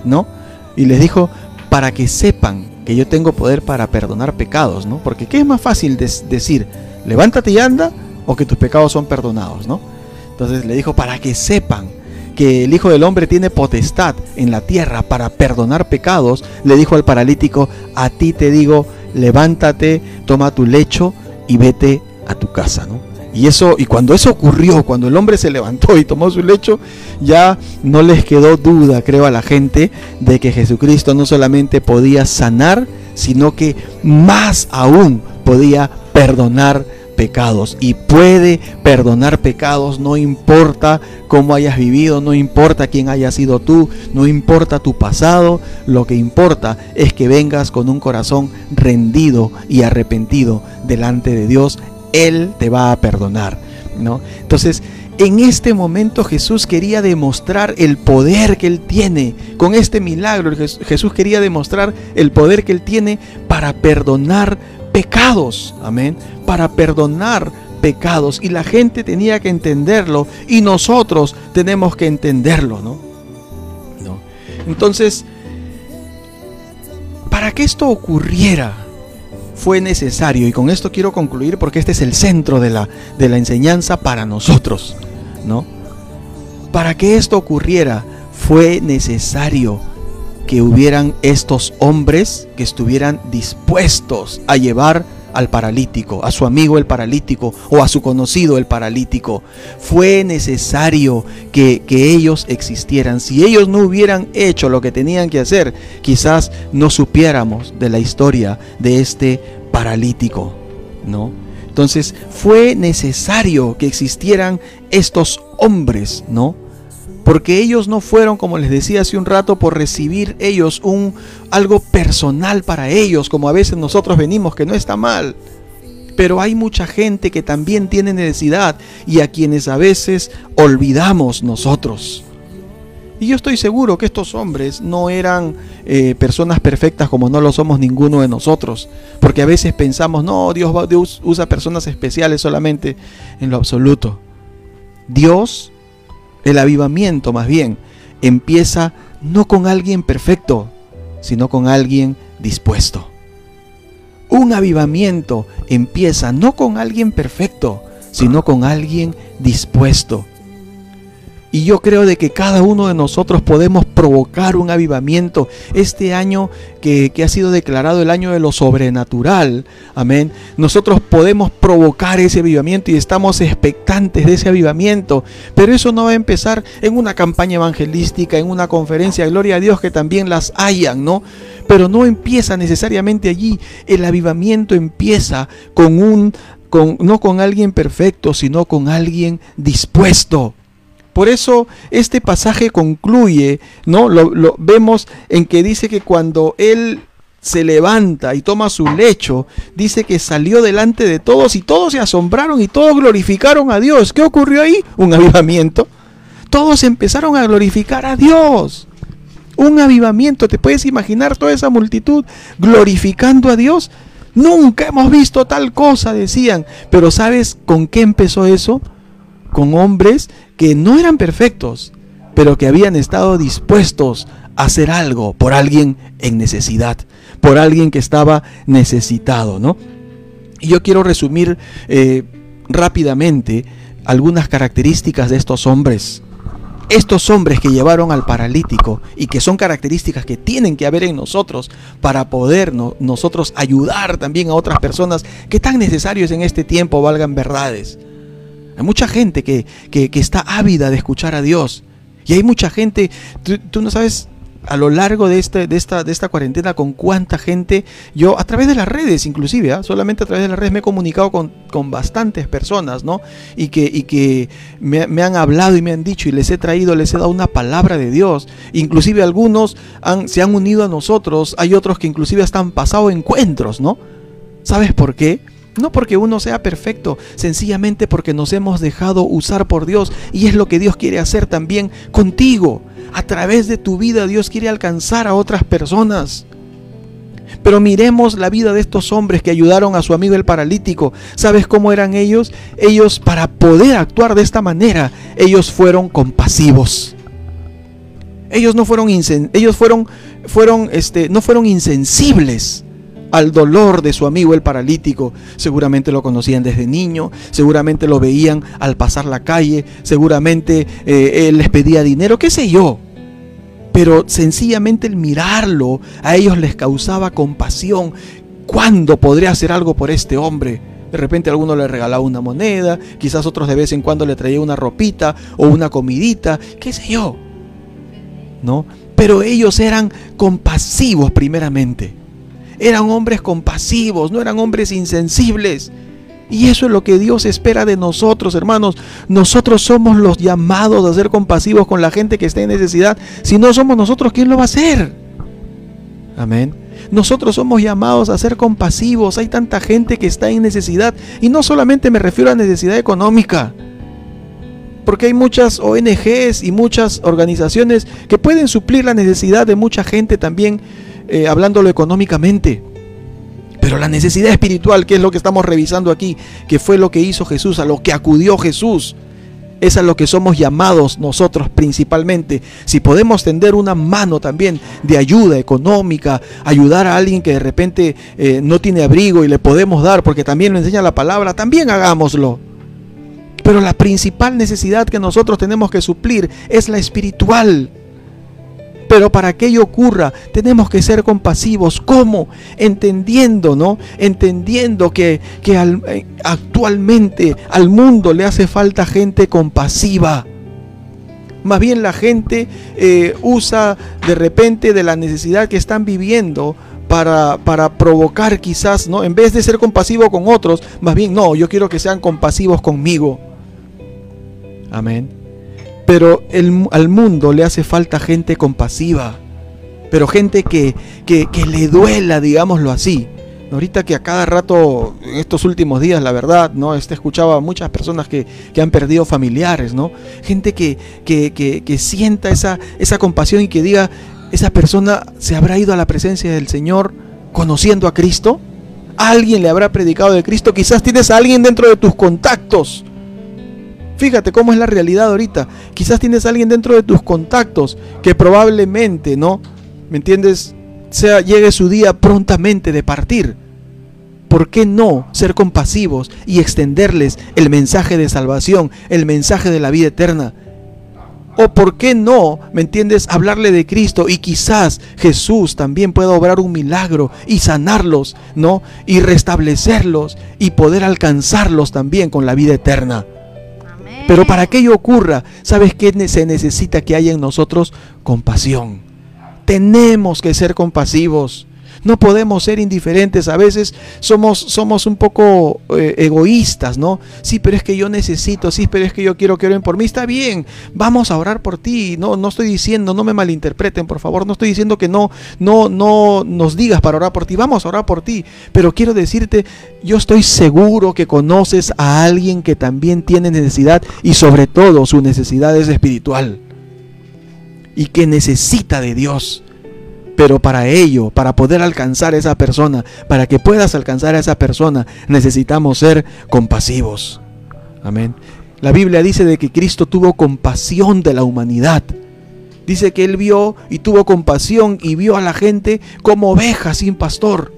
¿No? Y les dijo, para que sepan que yo tengo poder para perdonar pecados, ¿no? Porque ¿qué es más fácil decir? Levántate y anda o que tus pecados son perdonados, ¿no? Entonces le dijo, para que sepan que el Hijo del Hombre tiene potestad en la tierra para perdonar pecados, le dijo al paralítico, a ti te digo, levántate, toma tu lecho y vete a tu casa, ¿no? Y eso, y cuando eso ocurrió, cuando el hombre se levantó y tomó su lecho, ya no les quedó duda, creo, a la gente de que Jesucristo no solamente podía sanar, sino que más aún podía perdonar pecados y puede perdonar pecados, no importa cómo hayas vivido, no importa quién hayas sido tú, no importa tu pasado, lo que importa es que vengas con un corazón rendido y arrepentido delante de Dios, Él te va a perdonar, ¿no? Entonces, en este momento Jesús quería demostrar el poder que Él tiene. Con este milagro Jesús quería demostrar el poder que Él tiene para perdonar pecados. Amén. Para perdonar pecados. Y la gente tenía que entenderlo. Y nosotros tenemos que entenderlo, ¿no? ¿No? Entonces, para que esto ocurriera, fue necesario, y con esto quiero concluir porque este es el centro de la, de la enseñanza para nosotros, ¿no? Para que esto ocurriera, fue necesario que hubieran estos hombres que estuvieran dispuestos a llevar al paralítico, a su amigo el paralítico o a su conocido el paralítico. Fue necesario que, que, ellos existieran. Si ellos no hubieran hecho lo que tenían que hacer, quizás no supiéramos de la historia de este paralítico, ¿no? Entonces fue necesario que existieran estos hombres, ¿no? Porque ellos no fueron, como les decía hace un rato, por recibir ellos un algo personal para ellos, como a veces nosotros venimos, que no está mal. Pero hay mucha gente que también tiene necesidad y a quienes a veces olvidamos nosotros. Y yo estoy seguro que estos hombres no eran eh, personas perfectas como no lo somos ninguno de nosotros. Porque a veces pensamos, no, Dios, Dios usa personas especiales solamente en lo absoluto. Dios el avivamiento más bien empieza no con alguien perfecto, sino con alguien dispuesto. Un avivamiento empieza no con alguien perfecto, sino con alguien dispuesto. Y yo creo de que cada uno de nosotros podemos provocar un avivamiento. Este año que, que, ha sido declarado el año de lo sobrenatural, amén, nosotros podemos provocar ese avivamiento y estamos expectantes de ese avivamiento. Pero eso no va a empezar en una campaña evangelística, en una conferencia, gloria a Dios que también las hayan, ¿no? Pero no empieza necesariamente allí. El avivamiento empieza con un, con, no con alguien perfecto, sino con alguien dispuesto por eso este pasaje concluye, ¿no? Lo, vemos en que dice que cuando él se levanta y toma su lecho, dice que salió delante de todos y todos se asombraron y todos glorificaron a Dios. ¿Qué ocurrió ahí? Un avivamiento. Todos empezaron a glorificar a Dios. Un avivamiento. ¿Te puedes imaginar toda esa multitud glorificando a Dios? Nunca hemos visto tal cosa, decían. Pero ¿sabes con qué empezó eso? Con hombres que no eran perfectos, pero que habían estado dispuestos a hacer algo por alguien en necesidad, por alguien que estaba necesitado, ¿no? Y yo quiero resumir eh, rápidamente algunas características de estos hombres. Estos hombres que llevaron al paralítico y que son características que tienen que haber en nosotros para poder nosotros ayudar también a otras personas que tan necesarios en este tiempo valgan verdades. Hay mucha gente que, está ávida de escuchar a Dios. Y hay mucha gente, tú, no sabes a lo largo de, este, de, esta, de esta cuarentena con cuánta gente, yo a través de las redes inclusive, ¿ah? solamente a través de las redes me he comunicado con, bastantes personas, ¿no? Y que, y que me, han hablado y me han dicho y les he traído, les he dado una palabra de Dios. Inclusive algunos se han unido a nosotros, hay otros que inclusive hasta han pasado encuentros, ¿no? ¿Sabes por qué? No porque uno sea perfecto, sencillamente porque nos hemos dejado usar por Dios y es lo que Dios quiere hacer también contigo. A través de tu vida Dios quiere alcanzar a otras personas. Pero miremos la vida de estos hombres que ayudaron a su amigo el paralítico. ¿Sabes cómo eran ellos? Ellos para poder actuar de esta manera, ellos fueron compasivos. Ellos no fueron ellos fueron fueron este no fueron insensibles al dolor de su amigo el paralítico. Seguramente lo conocían desde niño, seguramente lo veían al pasar la calle, seguramente eh, él les pedía dinero, qué sé yo. Pero sencillamente el mirarlo a ellos les causaba compasión. ¿Cuándo podré hacer algo por este hombre? De repente alguno le regalaba una moneda, quizás otros de vez en cuando le traía una ropita o una comidita, qué sé yo. ¿No? Pero ellos eran compasivos primeramente. Eran hombres compasivos, no eran hombres insensibles. Y eso es lo que Dios espera de nosotros, hermanos. Nosotros somos los llamados a ser compasivos con la gente que está en necesidad. Si no somos nosotros, ¿quién lo va a hacer? Amén. Nosotros somos llamados a ser compasivos. Hay tanta gente que está en necesidad. Y no solamente me refiero a necesidad económica. Porque hay muchas ONGs y muchas organizaciones que pueden suplir la necesidad de mucha gente también eh, hablándolo económicamente. Pero la necesidad espiritual, que es lo que estamos revisando aquí, que fue lo que hizo Jesús, a lo que acudió Jesús, es a lo que somos llamados nosotros principalmente. Si podemos tender una mano también de ayuda económica, ayudar a alguien que de repente eh, no tiene abrigo y le podemos dar, porque también lo enseña la palabra, también hagámoslo. Pero la principal necesidad que nosotros tenemos que suplir es la espiritual. Pero para que ello ocurra, tenemos que ser compasivos. ¿Cómo? Entendiendo, ¿no? Entendiendo que, eh, actualmente al mundo le hace falta gente compasiva. Más bien la gente eh, usa de repente de la necesidad que están viviendo para, para, provocar quizás, ¿no? En vez de ser compasivo con otros, más bien, no, yo quiero que sean compasivos conmigo. Amén. Pero al mundo le hace falta gente compasiva, pero gente que, que, le duela, digámoslo así. Ahorita que a cada rato, en estos últimos días, la verdad, ¿no? Este escuchaba a muchas personas que, han perdido familiares, ¿no? Gente que, que, sienta esa, esa compasión y que diga, esa persona se habrá ido a la presencia del Señor conociendo a Cristo. Alguien le habrá predicado de Cristo. Quizás tienes a alguien dentro de tus contactos Fíjate cómo es la realidad ahorita. Quizás tienes a alguien dentro de tus contactos que probablemente, ¿no? ¿Me entiendes? Sea, llegue su día prontamente de partir. ¿Por qué no ser compasivos y extenderles el mensaje de salvación, el mensaje de la vida eterna? O por qué no, ¿me entiendes? Hablarle de Cristo y quizás Jesús también pueda obrar un milagro y sanarlos, ¿no? Y restablecerlos y poder alcanzarlos también con la vida eterna. Pero para que ello ocurra, ¿sabes qué se necesita que haya en nosotros? Compasión. Tenemos que ser compasivos. No podemos ser indiferentes. A veces somos, somos un poco eh, egoístas, ¿no? Sí, pero es que yo necesito, sí, pero es que yo quiero que oren por mí. Está bien, vamos a orar por ti. No, no estoy diciendo, no me malinterpreten, por favor. No estoy diciendo que no, no, no nos digas para orar por ti. Vamos a orar por ti. Pero quiero decirte, yo estoy seguro que conoces a alguien que también tiene necesidad y sobre todo su necesidad es espiritual y que necesita de Dios. Pero para ello, para poder alcanzar a esa persona, para que puedas alcanzar a esa persona, necesitamos ser compasivos. Amén. La Biblia dice de que Cristo tuvo compasión de la humanidad. Dice que Él vio y tuvo compasión y vio a la gente como ovejas sin pastor.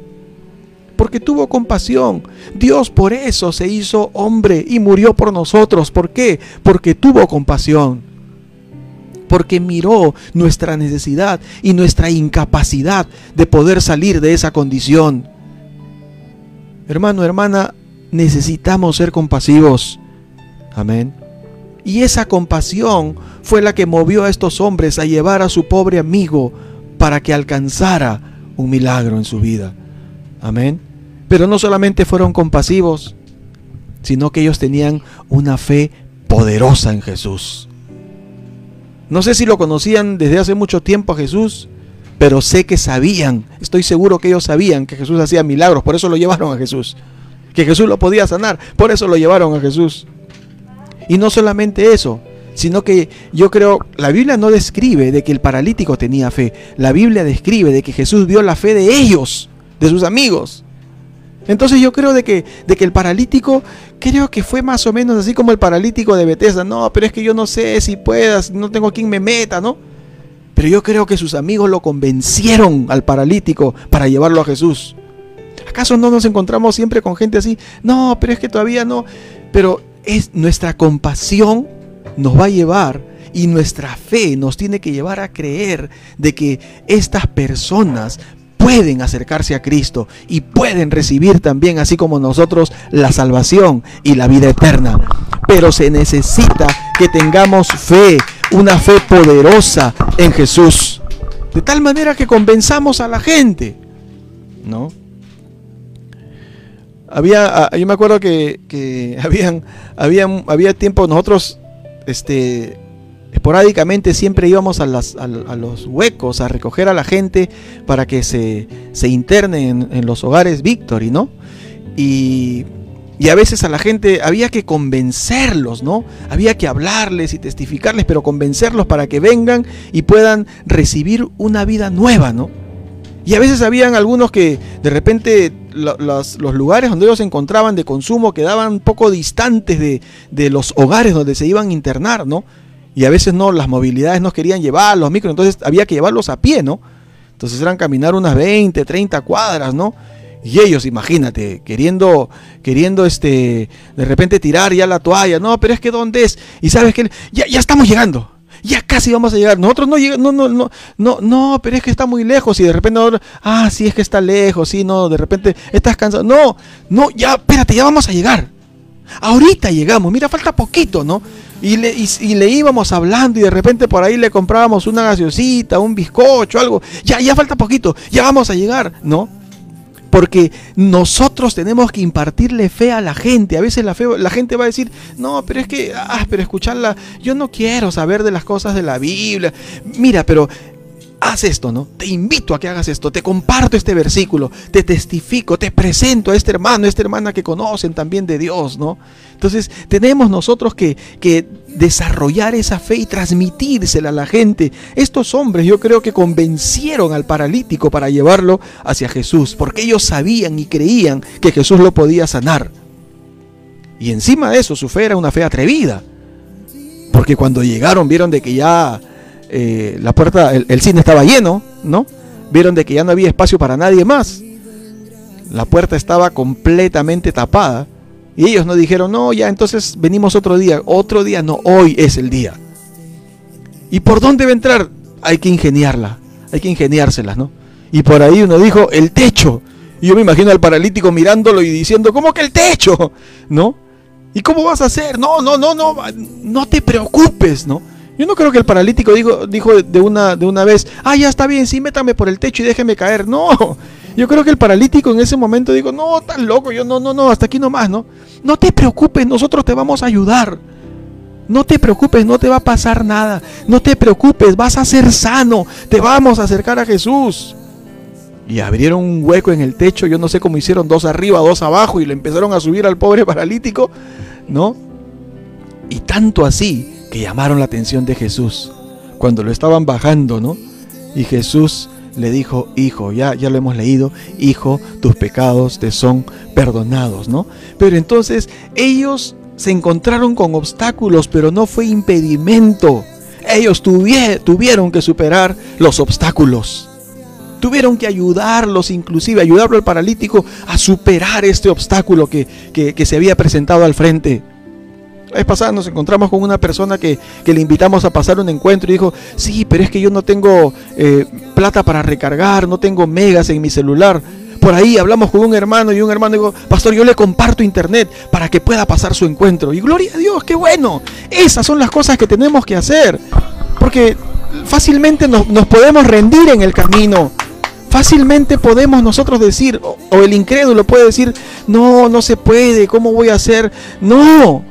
Porque tuvo compasión. Dios por eso se hizo hombre y murió por nosotros. ¿Por qué? Porque tuvo compasión porque miró nuestra necesidad y nuestra incapacidad de poder salir de esa condición. Hermano, hermana, necesitamos ser compasivos. Amén. Y esa compasión fue la que movió a estos hombres a llevar a su pobre amigo para que alcanzara un milagro en su vida. Amén. Pero no solamente fueron compasivos, sino que ellos tenían una fe poderosa en Jesús. No sé si lo conocían desde hace mucho tiempo a Jesús, pero sé que sabían, estoy seguro que ellos sabían que Jesús hacía milagros, por eso lo llevaron a Jesús. Que Jesús lo podía sanar, por eso lo llevaron a Jesús. Y no solamente eso, sino que yo creo, la Biblia no describe de que el paralítico tenía fe, la Biblia describe de que Jesús vio la fe de ellos de sus amigos. Entonces yo creo de que, de que el paralítico, creo que fue más o menos así como el paralítico de Bethesda. No, pero es que yo no sé si puedas, no tengo quien me meta, ¿no? Pero yo creo que sus amigos lo convencieron al paralítico para llevarlo a Jesús. ¿Acaso no nos encontramos siempre con gente así? No, pero es que todavía no. Pero es nuestra compasión nos va a llevar y nuestra fe nos tiene que llevar a creer de que estas personas pueden acercarse a Cristo y pueden recibir también, así como nosotros, la salvación y la vida eterna. Pero se necesita que tengamos fe, una fe poderosa en Jesús. De tal manera que convenzamos a la gente. ¿No? Había, ah, yo me acuerdo que, habían, habían, había tiempo nosotros, este, esporádicamente siempre íbamos a, los huecos a recoger a la gente para que se, se en, los hogares Victory, ¿no? Y, y, a veces a la gente había que convencerlos, ¿no? Había que hablarles y testificarles, pero convencerlos para que vengan y puedan recibir una vida nueva, ¿no? Y a veces habían algunos que de repente los, lugares donde ellos se encontraban de consumo quedaban poco distantes de, de los hogares donde se iban a internar, ¿no? Y a veces no, las movilidades no querían llevar los micros, entonces había que llevarlos a pie, ¿no? Entonces eran caminar unas 20, 30 cuadras, ¿no? Y ellos, imagínate, queriendo, queriendo este, de repente tirar ya la toalla, no, pero es que ¿dónde es? Y sabes que ya, ya estamos llegando, ya casi vamos a llegar. Nosotros no llegamos, no, no, no, no, no, pero es que está muy lejos y de repente, ah, sí, es que está lejos, sí, no, de repente estás cansado. No, no, ya, espérate, ya vamos a llegar. Ahorita llegamos, mira, falta poquito, ¿no? Y le, y, le íbamos hablando y de repente por ahí le comprábamos una gaseosita, un bizcocho, algo. Ya, ya falta poquito, ya vamos a llegar, ¿no? Porque nosotros tenemos que impartirle fe a la gente. A veces la, fe, la gente va a decir, no, pero es que, ah, pero escucharla, yo no quiero saber de las cosas de la Biblia. Mira, pero haz esto, ¿no? Te invito a que hagas esto, te comparto este versículo, te testifico, te presento a este hermano, a esta hermana que conocen también de Dios, ¿no? Entonces tenemos nosotros que, que desarrollar esa fe y transmitírsela a la gente. Estos hombres yo creo que convencieron al paralítico para llevarlo hacia Jesús, porque ellos sabían y creían que Jesús lo podía sanar. Y encima de eso su fe era una fe atrevida, porque cuando llegaron vieron de que ya eh, la puerta, el, cine estaba lleno, ¿no? Vieron de que ya no había espacio para nadie más. La puerta estaba completamente tapada. Y ellos no dijeron, no, ya entonces venimos otro día. Otro día, no, hoy es el día. ¿Y por dónde va a entrar? Hay que ingeniarla, hay que ingeniárselas, ¿no? Y por ahí uno dijo, el techo. Y yo me imagino al paralítico mirándolo y diciendo, ¿cómo que el techo? ¿No? ¿Y cómo vas a hacer? No, no, no, no, no te preocupes, ¿no? Yo no creo que el paralítico dijo, dijo de, una, de una vez, ah, ya está bien, sí, métame por el techo y déjeme caer. No, yo creo que el paralítico en ese momento dijo, no, tan loco, yo no, no, no, hasta aquí nomás, ¿no? No te preocupes, nosotros te vamos a ayudar. No te preocupes, no te va a pasar nada. No te preocupes, vas a ser sano. Te vamos a acercar a Jesús. Y abrieron un hueco en el techo, yo no sé cómo hicieron, dos arriba, dos abajo, y le empezaron a subir al pobre paralítico, ¿no? Y tanto así que llamaron la atención de Jesús cuando lo estaban bajando, ¿no? Y Jesús le dijo, hijo, ya, ya lo hemos leído, hijo, tus pecados te son perdonados, ¿no? Pero entonces ellos se encontraron con obstáculos, pero no fue impedimento. Ellos tuvieron que superar los obstáculos. Tuvieron que ayudarlos, inclusive ayudarlo al paralítico a superar este obstáculo que, que se había presentado al frente. Vez pasada nos encontramos con una persona que, le invitamos a pasar un encuentro y dijo, sí, pero es que yo no tengo eh, plata para recargar, no tengo megas en mi celular. Por ahí hablamos con un hermano y un hermano dijo, pastor, yo le comparto internet para que pueda pasar su encuentro. Y gloria a Dios, qué bueno. Esas son las cosas que tenemos que hacer. Porque fácilmente nos, podemos rendir en el camino fácilmente podemos nosotros decir, o, el incrédulo puede decir, no, no se puede, ¿cómo voy a hacer? No,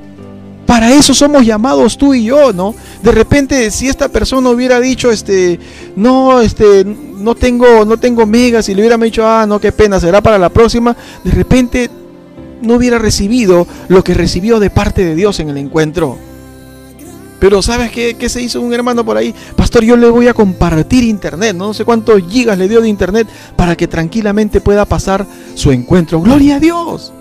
para eso somos llamados tú y yo, ¿no? De repente, si esta persona hubiera dicho, este, no, este, no tengo, no tengo megas, y le hubiera dicho, ah, no, qué pena, será para la próxima, de repente no hubiera recibido lo que recibió de parte de Dios en el encuentro. Pero ¿sabes qué, qué, se hizo un hermano por ahí? Pastor, yo le voy a compartir internet. No sé cuántos gigas le dio de internet para que tranquilamente pueda pasar su encuentro. Gloria a Dios.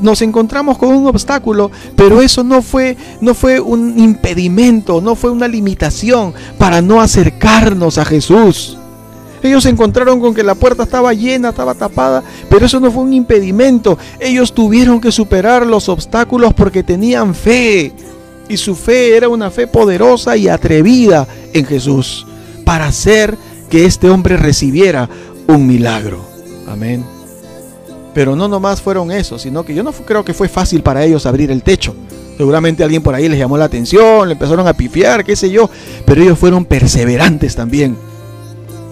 Nos encontramos con un obstáculo, pero eso no fue, no fue un impedimento, no fue una limitación para no acercarnos a Jesús. Ellos se encontraron con que la puerta estaba llena, estaba tapada, pero eso no fue un impedimento. Ellos tuvieron que superar los obstáculos porque tenían fe. Y su fe era una fe poderosa y atrevida en Jesús para hacer que este hombre recibiera un milagro. Amén. Pero no nomás fueron eso, sino que yo no creo que fue fácil para ellos abrir el techo. Seguramente alguien por ahí les llamó la atención, le empezaron a pifiar, qué sé yo, pero ellos fueron perseverantes también.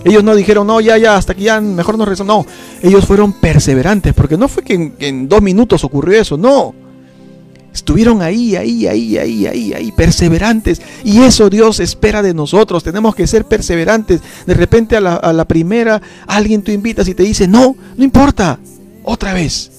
Ellos no dijeron, no, ya, ya, hasta aquí ya, mejor nos. No, ellos fueron perseverantes, porque no fue que en, dos minutos ocurrió eso, no. Estuvieron ahí, ahí, ahí, ahí, ahí, ahí, perseverantes. Y eso Dios espera de nosotros. Tenemos que ser perseverantes. De repente a la, a la primera alguien tú invitas y te dice, no, no importa. Otra vez.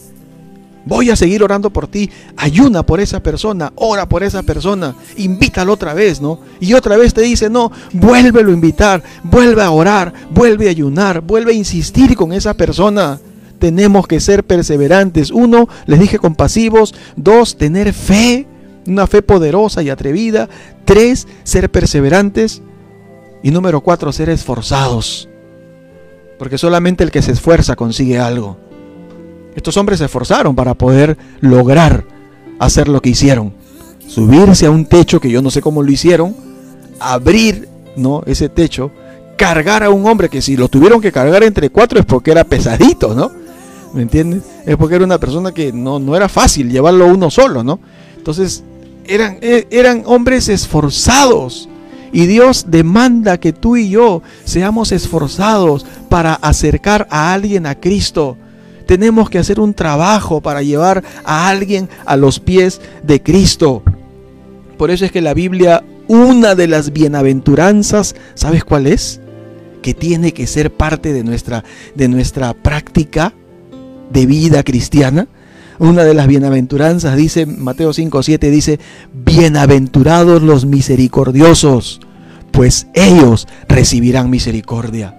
Voy a seguir orando por ti. Ayuna por esa persona. Ora por esa persona. Invítalo otra vez, ¿no? Y otra vez te dice, no, vuélvelo a invitar. Vuelve a orar. Vuelve a ayunar. Vuelve a insistir con esa persona. Tenemos que ser perseverantes. Uno, les dije compasivos. Dos, tener fe. Una fe poderosa y atrevida. Tres, ser perseverantes. Y número cuatro, ser esforzados. Porque solamente el que se esfuerza consigue algo. Estos hombres se esforzaron para poder lograr hacer lo que hicieron. Subirse a un techo que yo no sé cómo lo hicieron, abrir ¿no? ese techo, cargar a un hombre que si lo tuvieron que cargar entre cuatro es porque era pesadito, ¿no? ¿Me entiendes? Es porque era una persona que no, no era fácil llevarlo uno solo, ¿no? Entonces, eran, e, eran hombres esforzados. Y Dios demanda que tú y yo seamos esforzados para acercar a alguien a Cristo tenemos que hacer un trabajo para llevar a alguien a los pies de Cristo. Por eso es que la Biblia, una de las bienaventuranzas, ¿sabes cuál es? Que tiene que ser parte de nuestra, de nuestra práctica de vida cristiana. Una de las bienaventuranzas dice, Mateo 5, 7 dice, bienaventurados los misericordiosos, pues ellos recibirán misericordia.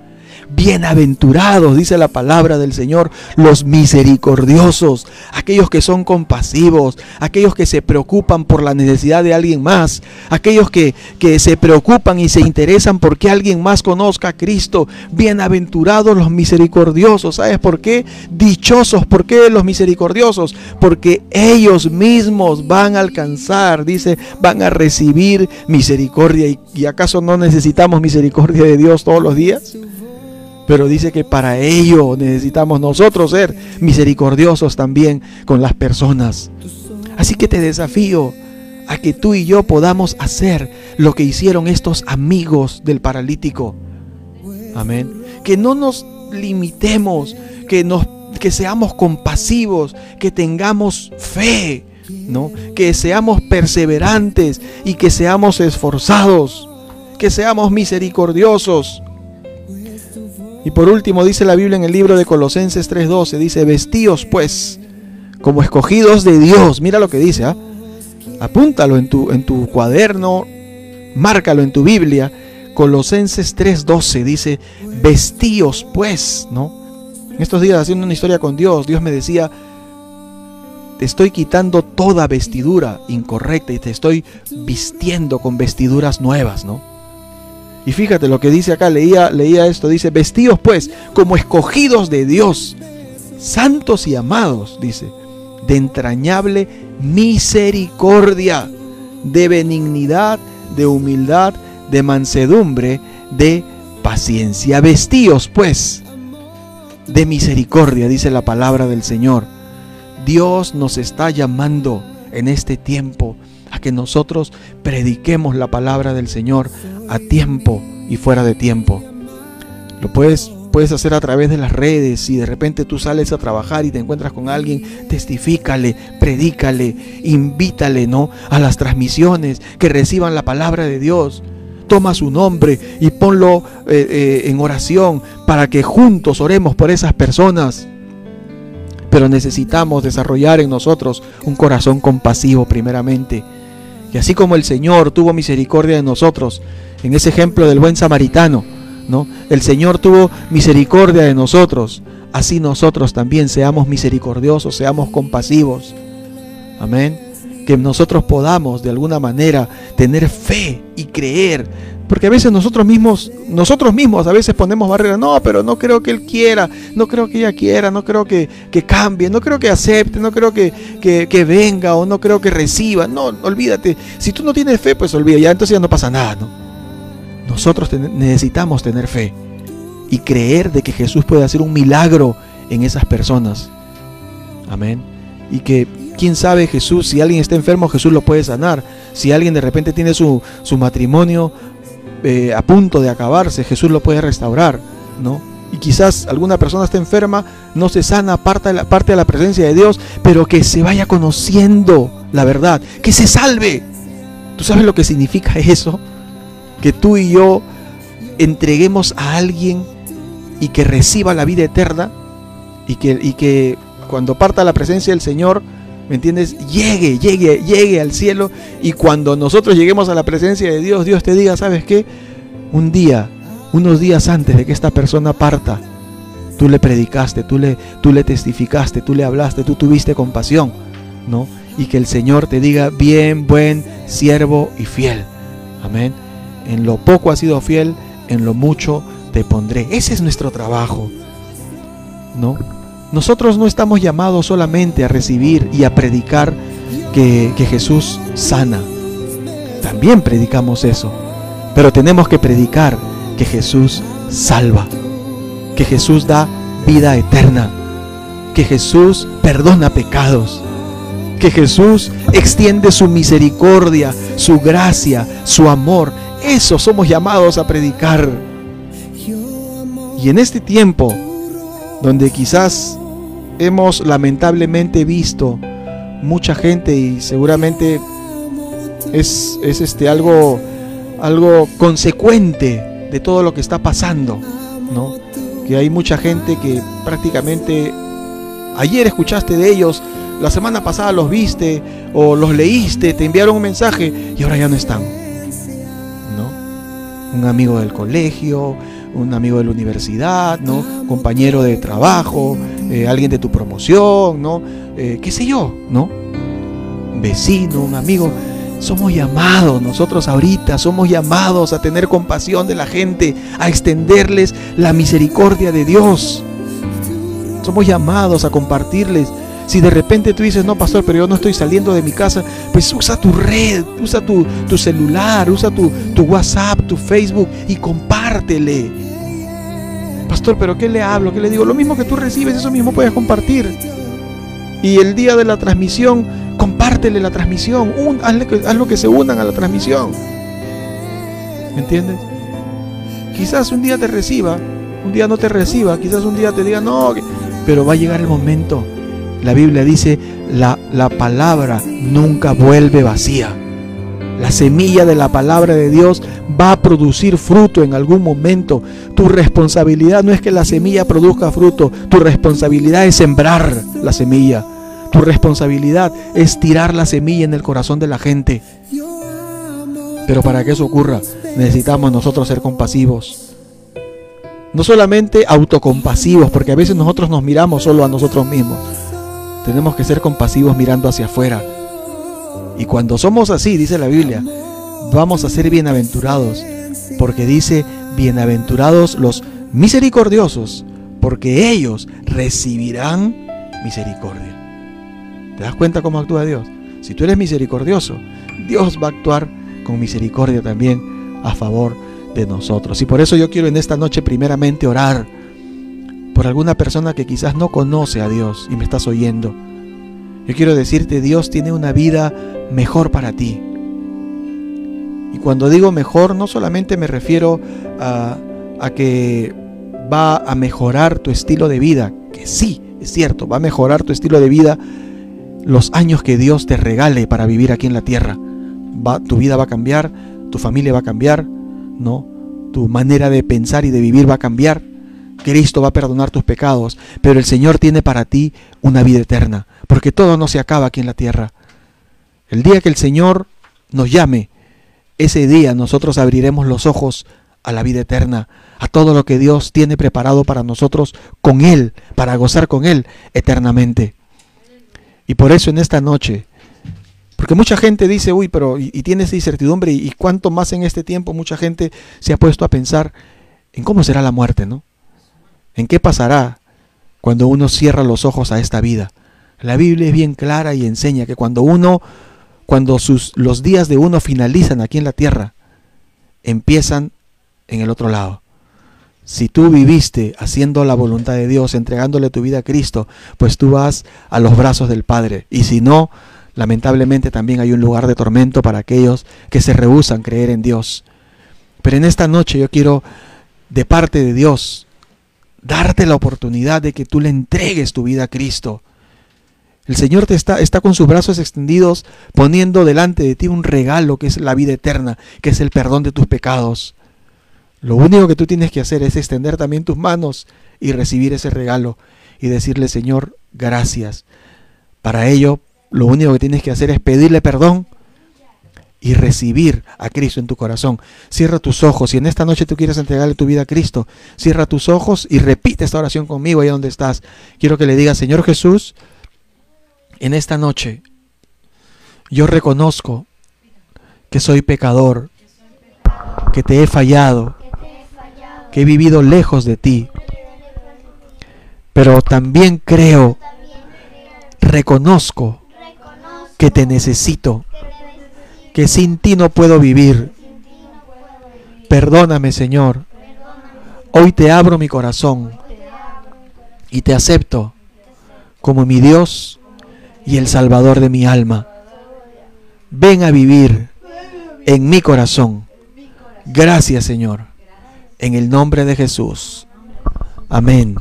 Bienaventurados, dice la palabra del Señor, los misericordiosos, aquellos que son compasivos, aquellos que se preocupan por la necesidad de alguien más, aquellos que, que se preocupan y se interesan porque alguien más conozca a Cristo. Bienaventurados los misericordiosos. ¿Sabes por qué? Dichosos. ¿Por qué los misericordiosos? Porque ellos mismos van a alcanzar, dice, van a recibir misericordia. ¿Y, y acaso no necesitamos misericordia de Dios todos los días? Pero dice que para ello necesitamos nosotros ser misericordiosos también con las personas. Así que te desafío a que tú y yo podamos hacer lo que hicieron estos amigos del paralítico. Amén. Que no nos limitemos, que nos que seamos compasivos, que tengamos fe, ¿no? Que seamos perseverantes y que seamos esforzados, que seamos misericordiosos. Y por último dice la Biblia en el libro de Colosenses 3:12, dice, vestíos pues como escogidos de Dios. Mira lo que dice, ¿ah? apúntalo en tu, en tu cuaderno, márcalo en tu Biblia. Colosenses 3:12 dice, vestíos pues, ¿no? En estos días haciendo una historia con Dios, Dios me decía, te estoy quitando toda vestidura incorrecta y te estoy vistiendo con vestiduras nuevas, ¿no? Y fíjate lo que dice acá, leía, leía esto, dice, vestidos pues como escogidos de Dios, santos y amados, dice, de entrañable misericordia, de benignidad, de humildad, de mansedumbre, de paciencia. Vestíos pues de misericordia, dice la palabra del Señor. Dios nos está llamando en este tiempo a que nosotros prediquemos la palabra del Señor a tiempo y fuera de tiempo. Lo puedes, puedes hacer a través de las redes. Si de repente tú sales a trabajar y te encuentras con alguien, testifícale, predícale, invítale, ¿no? A las transmisiones, que reciban la palabra de Dios. Toma su nombre y ponlo eh, eh, en oración para que juntos oremos por esas personas. Pero necesitamos desarrollar en nosotros un corazón compasivo primeramente Y así como el Señor tuvo misericordia de nosotros, en ese ejemplo del buen samaritano, ¿no? El Señor tuvo misericordia de nosotros, así nosotros también seamos misericordiosos, seamos compasivos. Amén. Que nosotros podamos de alguna manera tener fe y creer porque a veces nosotros mismos, nosotros mismos a veces ponemos barreras. No, pero no creo que él quiera, no creo que ella quiera, no creo que, cambie, no creo que acepte, no creo que, que, venga o no creo que reciba. No, olvídate. Si tú no tienes fe, pues olvida, ya entonces ya no pasa nada, ¿no? Nosotros necesitamos tener fe y creer de que Jesús puede hacer un milagro en esas personas. Amén. Y que, quién sabe, Jesús, si alguien está enfermo, Jesús lo puede sanar. Si alguien de repente tiene su, su matrimonio eh, a punto de acabarse, Jesús lo puede restaurar, ¿no? Y quizás alguna persona está enferma, no se sana, parte de, la, parte de la presencia de Dios, pero que se vaya conociendo la verdad, que se salve. ¿Tú sabes lo que significa eso? Que tú y yo entreguemos a alguien y que reciba la vida eterna y que, y que cuando parta la presencia del Señor, ¿me entiendes? Llegue, llegue, llegue al cielo y cuando nosotros lleguemos a la presencia de Dios, Dios te diga, ¿sabes qué? Un día, unos días antes de que esta persona parta, tú le predicaste, tú le, tú le testificaste, tú le hablaste, tú tuviste compasión, ¿no? Y que el Señor te diga, bien, buen, siervo y fiel. Amén. En lo poco has sido fiel, en lo mucho te pondré. Ese es nuestro trabajo, ¿no? Nosotros no estamos llamados solamente a recibir y a predicar que, Jesús sana. También predicamos eso. Pero tenemos que predicar que Jesús salva. Que Jesús da vida eterna. Que Jesús perdona pecados. Que Jesús extiende su misericordia, su gracia, su amor. Eso somos llamados a predicar. Y en este tiempo, donde quizás hemos lamentablemente visto mucha gente y seguramente es, este algo algo consecuente de todo lo que está pasando, ¿no? Que hay mucha gente que prácticamente ayer escuchaste de ellos, la semana pasada los viste o los leíste, te enviaron un mensaje y ahora ya no están. Un amigo del colegio, un amigo de la universidad, ¿no? Compañero de trabajo, eh, alguien de tu promoción, ¿no? Eh, qué sé yo, ¿no? Vecino, un amigo. Somos llamados, nosotros ahorita somos llamados a tener compasión de la gente, a extenderles la misericordia de Dios. Somos llamados a compartirles. Si de repente tú dices, no, pastor, pero yo no estoy saliendo de mi casa, pues usa tu red, usa tu, tu celular, usa tu, tu WhatsApp, tu Facebook y compártele Pastor, pero ¿qué le hablo? ¿Qué le digo? Lo mismo que tú recibes, eso mismo puedes compartir. Y el día de la transmisión, compártele la transmisión. Un, hazle, hazlo que se unan a la transmisión. ¿Me entiendes? Quizás un día te reciba, un día no te reciba, quizás un día te diga no, pero va a llegar el momento. La Biblia dice, la, la palabra nunca vuelve vacía. La semilla de la palabra de Dios va a producir fruto en algún momento. Tu responsabilidad no es que la semilla produzca fruto, tu responsabilidad es sembrar la semilla. Tu responsabilidad es tirar la semilla en el corazón de la gente. Pero para que eso ocurra, necesitamos nosotros ser compasivos. No solamente autocompasivos, porque a veces nosotros nos miramos solo a nosotros mismos. Tenemos que ser compasivos mirando hacia afuera y cuando somos así, dice la Biblia, vamos a ser bienaventurados, porque dice, bienaventurados los misericordiosos, porque ellos recibirán misericordia. ¿Te das cuenta cómo actúa Dios? Si tú eres misericordioso, Dios va a actuar con misericordia también a favor de nosotros. Y por eso yo quiero en esta noche primeramente orar por alguna persona que quizás no conoce a Dios y me estás oyendo yo quiero decirte, Dios tiene una vida mejor para ti. Y cuando digo mejor, no solamente me refiero a, que va a mejorar tu estilo de vida, que sí, es cierto, va a mejorar tu estilo de vida los años que Dios te regale para vivir aquí en la tierra. Va, tu vida va a cambiar, tu familia va a cambiar, ¿no? Tu manera de pensar y de vivir va a cambiar. Cristo va a perdonar tus pecados, pero el Señor tiene para ti una vida eterna, porque todo no se acaba aquí en la tierra. El día que el Señor nos llame, ese día nosotros abriremos los ojos a la vida eterna, a todo lo que Dios tiene preparado para nosotros con Él, para gozar con Él eternamente. Y por eso en esta noche, porque mucha gente dice, uy, pero y, tiene esa incertidumbre, y, y cuánto más en este tiempo mucha gente se ha puesto a pensar en cómo será la muerte, ¿no? ¿En qué pasará cuando uno cierra los ojos a esta vida? La Biblia es bien clara y enseña que cuando uno, cuando sus, los días de uno finalizan aquí en la tierra, empiezan en el otro lado. Si tú viviste haciendo la voluntad de Dios, entregándole tu vida a Cristo, pues tú vas a los brazos del Padre. Y si no, lamentablemente también hay un lugar de tormento para aquellos que se rehusan creer en Dios. Pero en esta noche yo quiero, de parte de Dios, darte la oportunidad de que tú le entregues tu vida a Cristo. El Señor te está, está con sus brazos extendidos poniendo delante de ti un regalo que es la vida eterna, que es el perdón de tus pecados. Lo único que tú tienes que hacer es extender también tus manos y recibir ese regalo y decirle, Señor, gracias. Para ello, lo único que tienes que hacer es pedirle perdón y recibir a Cristo en tu corazón. Cierra tus ojos. Si en esta noche tú quieres entregarle tu vida a Cristo, cierra tus ojos y repite esta oración conmigo ahí donde estás. Quiero que le digas, Señor Jesús, en esta noche yo reconozco que soy pecador, que te he fallado, que he vivido lejos de ti. Pero también creo, reconozco que te necesito, que sin ti no puedo vivir. Perdóname, Señor. Hoy te abro mi corazón y te acepto como mi Dios y el Salvador de mi alma. Ven a vivir en mi corazón. Gracias, Señor en el nombre de Jesús. Amén.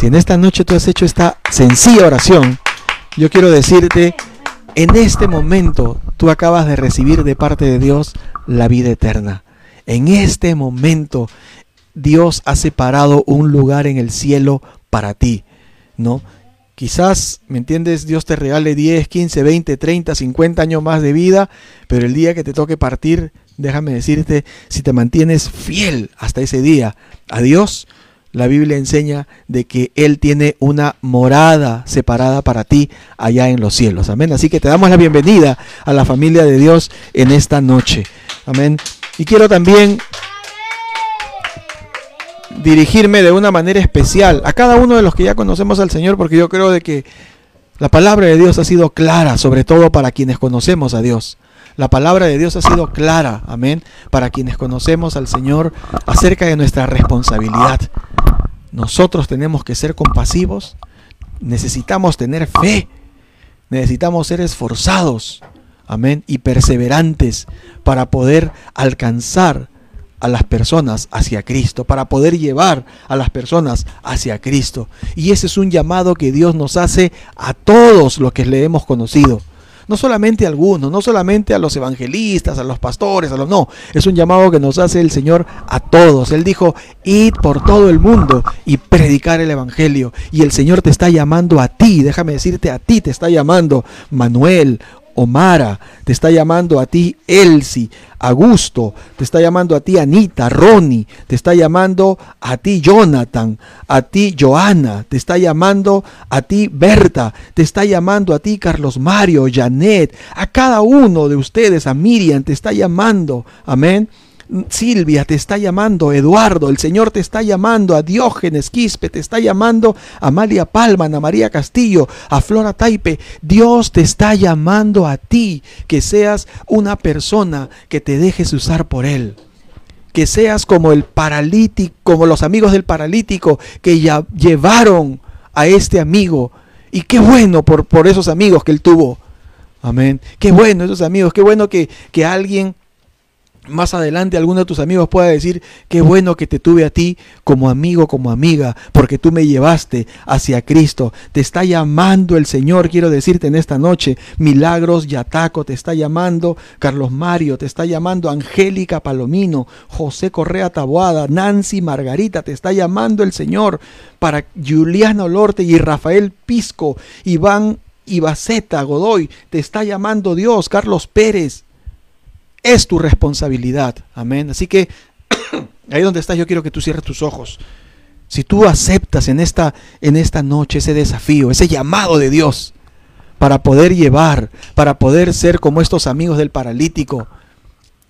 Si en esta noche tú has hecho esta sencilla oración, yo quiero decirte, en este momento tú acabas de recibir de parte de Dios la vida eterna. En este momento Dios ha separado un lugar en el cielo para ti, ¿no? Quizás, ¿me entiendes? Dios te regale 10, 15, 20, 30, 50 años más de vida, pero el día que te toque partir, déjame decirte, si te mantienes fiel hasta ese día a Dios, la Biblia enseña de que Él tiene una morada separada para ti allá en los cielos. Amén. Así que te damos la bienvenida a la familia de Dios en esta noche. Amén. Y quiero también dirigirme de una manera especial a cada uno de los que ya conocemos al Señor, porque yo creo de que la palabra de Dios ha sido clara, sobre todo para quienes conocemos a Dios. La palabra de Dios ha sido clara, amén, para quienes conocemos al Señor acerca de nuestra responsabilidad. Nosotros tenemos que ser compasivos, necesitamos tener fe, necesitamos ser esforzados, amén, y perseverantes para poder alcanzar a las personas hacia Cristo, para poder llevar a las personas hacia Cristo. Y ese es un llamado que Dios nos hace a todos los que le hemos conocido. No solamente a algunos, no solamente a los evangelistas, a los pastores, a los no. Es un llamado que nos hace el Señor a todos. Él dijo, id por todo el mundo y predicar el Evangelio. Y el Señor te está llamando a ti, déjame decirte, a ti te está llamando Manuel Omara, te está llamando a ti Elsie, Augusto, te está llamando a ti Anita, Ronnie, te está llamando a ti Jonathan, a ti Joana, te está llamando a ti Berta, te está llamando a ti Carlos Mario, Janet, a cada uno de ustedes, a Miriam, te está llamando, amén Silvia te está llamando, Eduardo, el Señor te está llamando, a Diógenes Quispe te está llamando, a Amalia Palman, a María Castillo, a Flora Taipe. Dios te está llamando a ti, que seas una persona que te dejes usar por Él. Que seas como el paralítico, como los amigos del paralítico que ya llevaron a este amigo. Y qué bueno por, por esos amigos que él tuvo. Amén. Qué bueno esos amigos. Qué bueno que, que alguien más adelante alguno de tus amigos pueda decir, qué bueno que te tuve a ti como amigo, como amiga, porque tú me llevaste hacia Cristo. Te está llamando el Señor, quiero decirte en esta noche. Milagros Yataco te está llamando, Carlos Mario te está llamando, Angélica Palomino, José Correa Taboada, Nancy Margarita te está llamando el Señor para Juliana Olorte y Rafael Pisco, Iván Ibaceta Godoy, te está llamando Dios, Carlos Pérez, es tu responsabilidad. Amén. Así que ahí donde estás yo quiero que tú cierres tus ojos. Si tú aceptas en esta, en esta noche ese desafío, ese llamado de Dios para poder llevar, para poder ser como estos amigos del paralítico,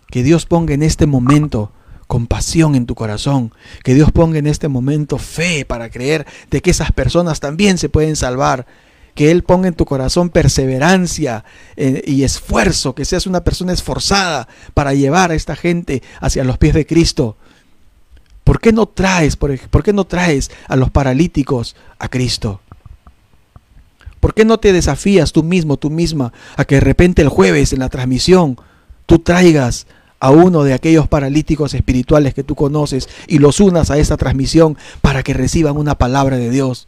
que Dios ponga en este momento compasión en tu corazón, que Dios ponga en este momento fe para creer de que esas personas también se pueden salvar, que Él ponga en tu corazón perseverancia eh, y esfuerzo, que seas una persona esforzada para llevar a esta gente hacia los pies de Cristo. ¿Por qué no traes, por, por qué no traes a los paralíticos a Cristo? ¿Por qué no te desafías tú mismo, tú misma, a que de repente el jueves en la transmisión tú traigas a uno de aquellos paralíticos espirituales que tú conoces y los unas a esa transmisión para que reciban una palabra de Dios?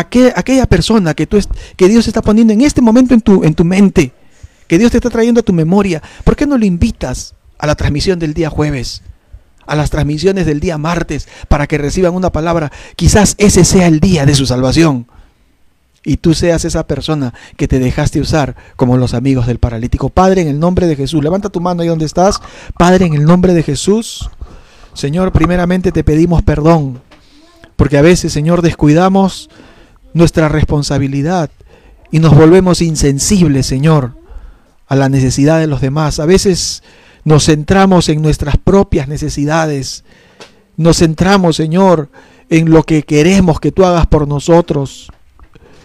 Aquella persona que, tú, que Dios está poniendo en este momento en tu, en tu mente, que Dios te está trayendo a tu memoria, ¿por qué no lo invitas a la transmisión del día jueves? a las transmisiones del día martes para que reciban una palabra. Quizás ese sea el día de su salvación. Y tú seas esa persona que te dejaste usar como los amigos del paralítico. Padre, en el nombre de Jesús, levanta tu mano ahí donde estás. Padre, en el nombre de Jesús. Señor, primeramente te pedimos perdón. Porque a veces, Señor, descuidamos nuestra responsabilidad y nos volvemos insensibles, Señor, a la necesidad de los demás. A veces nos centramos en nuestras propias necesidades. Nos centramos, Señor, en lo que queremos que tú hagas por nosotros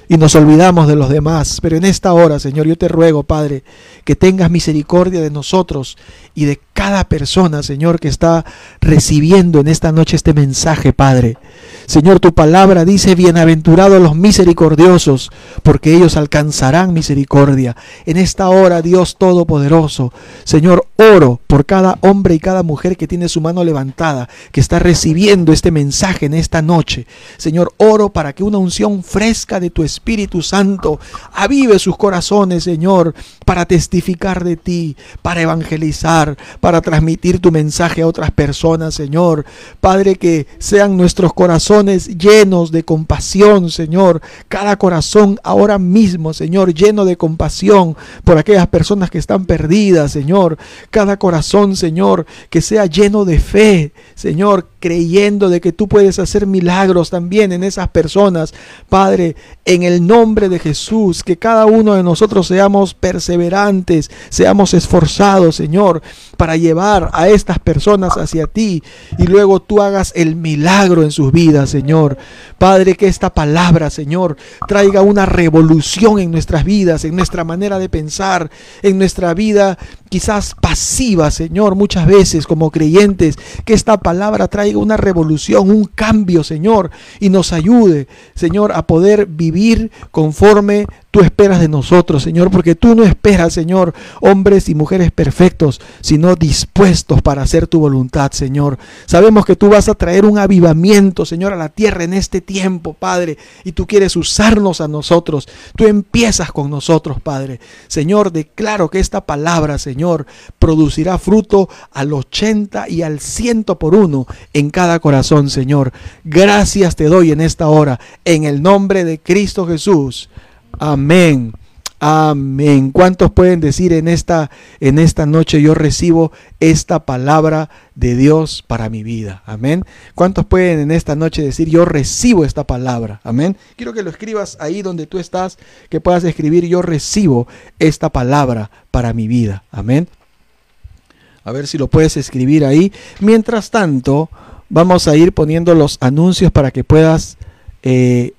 y nos olvidamos de los demás. Pero en esta hora, Señor, yo te ruego, Padre, que tengas misericordia de nosotros y de cada persona, Señor, que está recibiendo en esta noche este mensaje, Padre. Señor, tu palabra dice, bienaventurados los misericordiosos, porque ellos alcanzarán misericordia. En esta hora, Dios Todopoderoso, Señor, oro por cada hombre y cada mujer que tiene su mano levantada, que está recibiendo este mensaje en esta noche. Señor, oro para que una unción fresca de tu Espíritu Santo avive sus corazones, Señor, para testificar de ti, para evangelizar, para transmitir tu mensaje a otras personas, Señor. Padre, que sean nuestros corazones llenos de compasión, Señor. Cada corazón ahora mismo, Señor, lleno de compasión por aquellas personas que están perdidas, Señor. Cada corazón, Señor, que sea lleno de fe, Señor, creyendo de que tú puedes hacer milagros también en esas personas. Padre, en el nombre de Jesús, que cada uno de nosotros seamos perseverantes, seamos esforzados, Señor, para llevar a estas personas hacia ti y luego tú hagas el milagro en sus vidas, Señor. Padre, que esta palabra, Señor, traiga una revolución en nuestras vidas, en nuestra manera de pensar, en nuestra vida quizás pasiva, Señor, muchas veces como creyentes, que esta palabra traiga una revolución, un cambio, Señor, y nos ayude, Señor, a poder vivir conforme tú esperas de nosotros, Señor, porque tú no esperas, Señor, hombres y mujeres perfectos, sino dispuestos para hacer tu voluntad, Señor. Sabemos que tú vas a traer un avivamiento, Señor, a la tierra en este tiempo, Padre, y tú quieres usarnos a nosotros. Tú empiezas con nosotros, Padre. Señor, declaro que esta palabra, Señor, producirá fruto al 80 y al ciento por uno en cada corazón, Señor. Gracias te doy en esta hora, en el nombre de Cristo Jesús. Amén. Amén. ¿Cuántos pueden decir en esta en esta noche yo recibo esta palabra de Dios para mi vida? Amén. ¿Cuántos pueden en esta noche decir yo recibo esta palabra? Amén. Quiero que lo escribas ahí donde tú estás, que puedas escribir yo recibo esta palabra para mi vida. Amén. A ver si lo puedes escribir ahí. Mientras tanto, vamos a ir poniendo los anuncios para que puedas eh,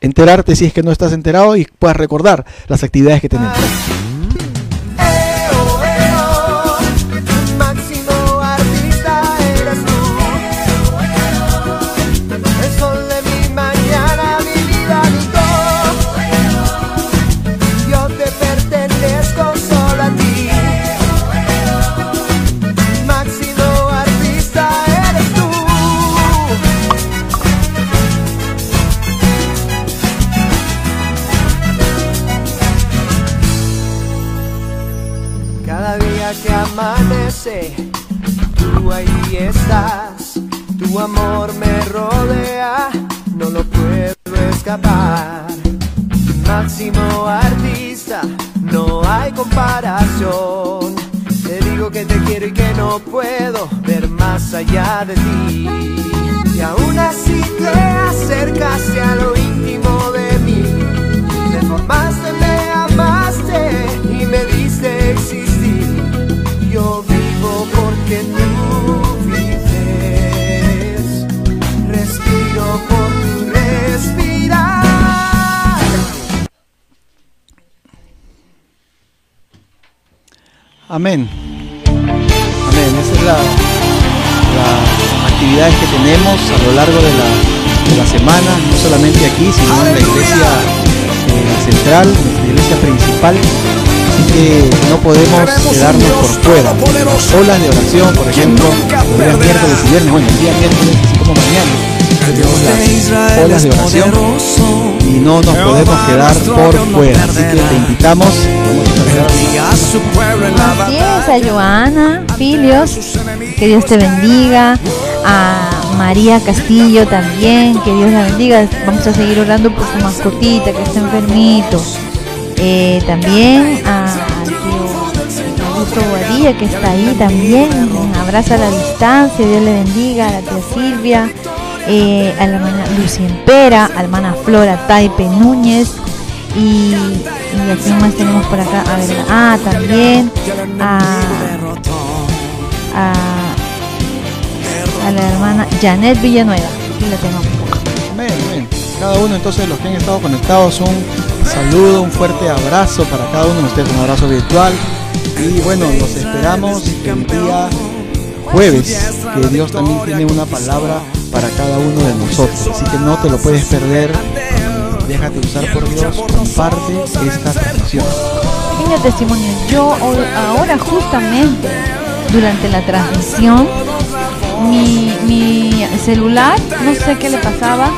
enterarte si es que no estás enterado y puedas recordar las actividades que tenemos. Tú ahí estás, tu amor me rodea, no lo puedo escapar. Máximo artista, no hay comparación, te digo no puedo ver más allá de ti. Y aún así te acercaste a lo íntimo de Amén. Amén. Esa es la, la actividades que tenemos a lo largo de la, de la semana, no solamente aquí, sino en la iglesia eh, central, nuestra iglesia principal. Así que no podemos quedarnos por fuera. Las olas de oración, por ejemplo, los días miércoles y viernes, bueno, el día miércoles, así como mañana, tenemos las olas de oración y no nos podemos quedar por fuera. Así que te invitamos, a Así es, a Joana, Filios, que Dios te bendiga. A María Castillo también, que Dios la bendiga. Vamos a seguir orando por su mascotita que está enfermito. Eh, también a tío Augusto Boadilla que está ahí también. Un abrazo a la distancia, Dios le bendiga. A la tía Silvia, eh, a la hermana Lucía Empera, a la hermana Flora Taipe Núñez. Y, y a quién más tenemos por acá, a ver, ah, también a, a, la hermana Janet Villanueva, aquí la tengo. Cada uno entonces los que han estado conectados, un saludo, un fuerte abrazo para cada uno de ustedes, un abrazo virtual. Y bueno, los esperamos el día jueves, que Dios también tiene una palabra para cada uno de nosotros. Así que no te lo puedes perder. Déjate usar por Dios, comparte esta transmisión. Pequeño testimonio, yo ho- ahora justamente durante la transmisión, mi, mi celular, no sé qué le pasaba,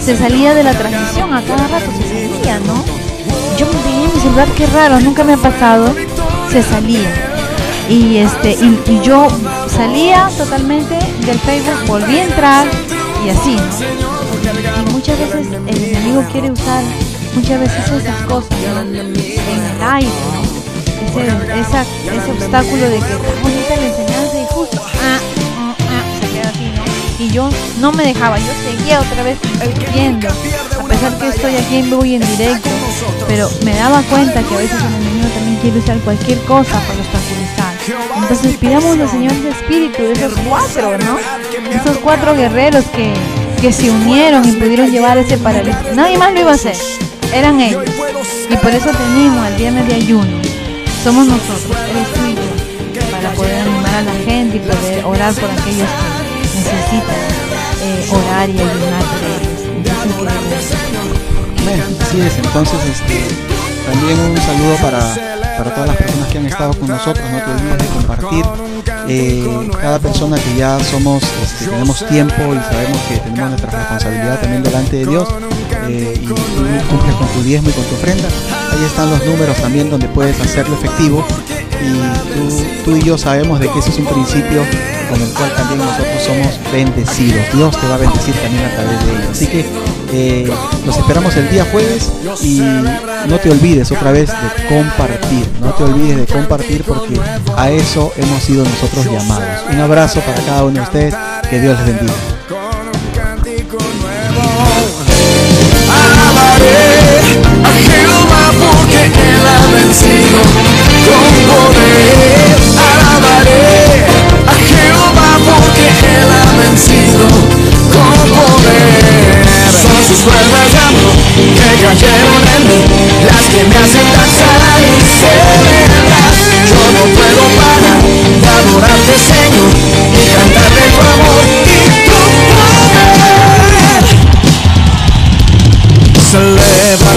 se salía de la transmisión, a cada rato se salía, ¿no? Yo me veía mi celular, qué raro, nunca me ha pasado, se salía. Y este, y yo salía totalmente del Facebook, volví a entrar y así. Y muchas veces el enemigo quiere usar muchas veces esas cosas en el aire, ¿no? Ese, esa- ese obstáculo de que está bonita la enseñanza y justo ah, ah, ah, se queda así, ¿no? Y yo no me dejaba, yo seguía otra vez viendo, a pesar que estoy aquí en vivo y en directo, pero me daba cuenta que a veces el enemigo también quiere usar cualquier cosa para. Entonces pidamos al Señor ese espíritu de esos cuatro, ¿no? Esos cuatro guerreros que, que se unieron y pudieron llevar ese paralítico. Nadie más lo iba a hacer, eran ellos. Y por eso tenemos el viernes de ayuno. Somos nosotros, eres tú y yo, para poder animar a la gente y poder orar por aquellos que necesitan eh, orar y ayunar por ellos. Amén. Así es, entonces este, también un saludo para, para todas las personas que han estado con nosotros, no te olvides de compartir. Eh, cada persona que ya somos, este, tenemos tiempo y sabemos que tenemos nuestra responsabilidad también delante de Dios eh, y tú cumples con tu diezmo y con tu ofrenda, ahí están los números también donde puedes hacerlo efectivo y tú, tú y yo sabemos de que ese es un principio con el cual también nosotros somos bendecidos. Dios te va a bendecir también a través de ello. Así que eh, nos esperamos el día jueves y no te olvides otra vez de compartir, no te olvides de compartir porque a eso hemos sido nosotros llamados. Un abrazo para cada uno de ustedes, que Dios les bendiga. él ha vencido sus cuerdas de amor que cayeron en mí, las que me hacen danzar y celebrar. Yo no puedo parar de adorarte, Señor, y cantarte tu amor y tu poder. Celebra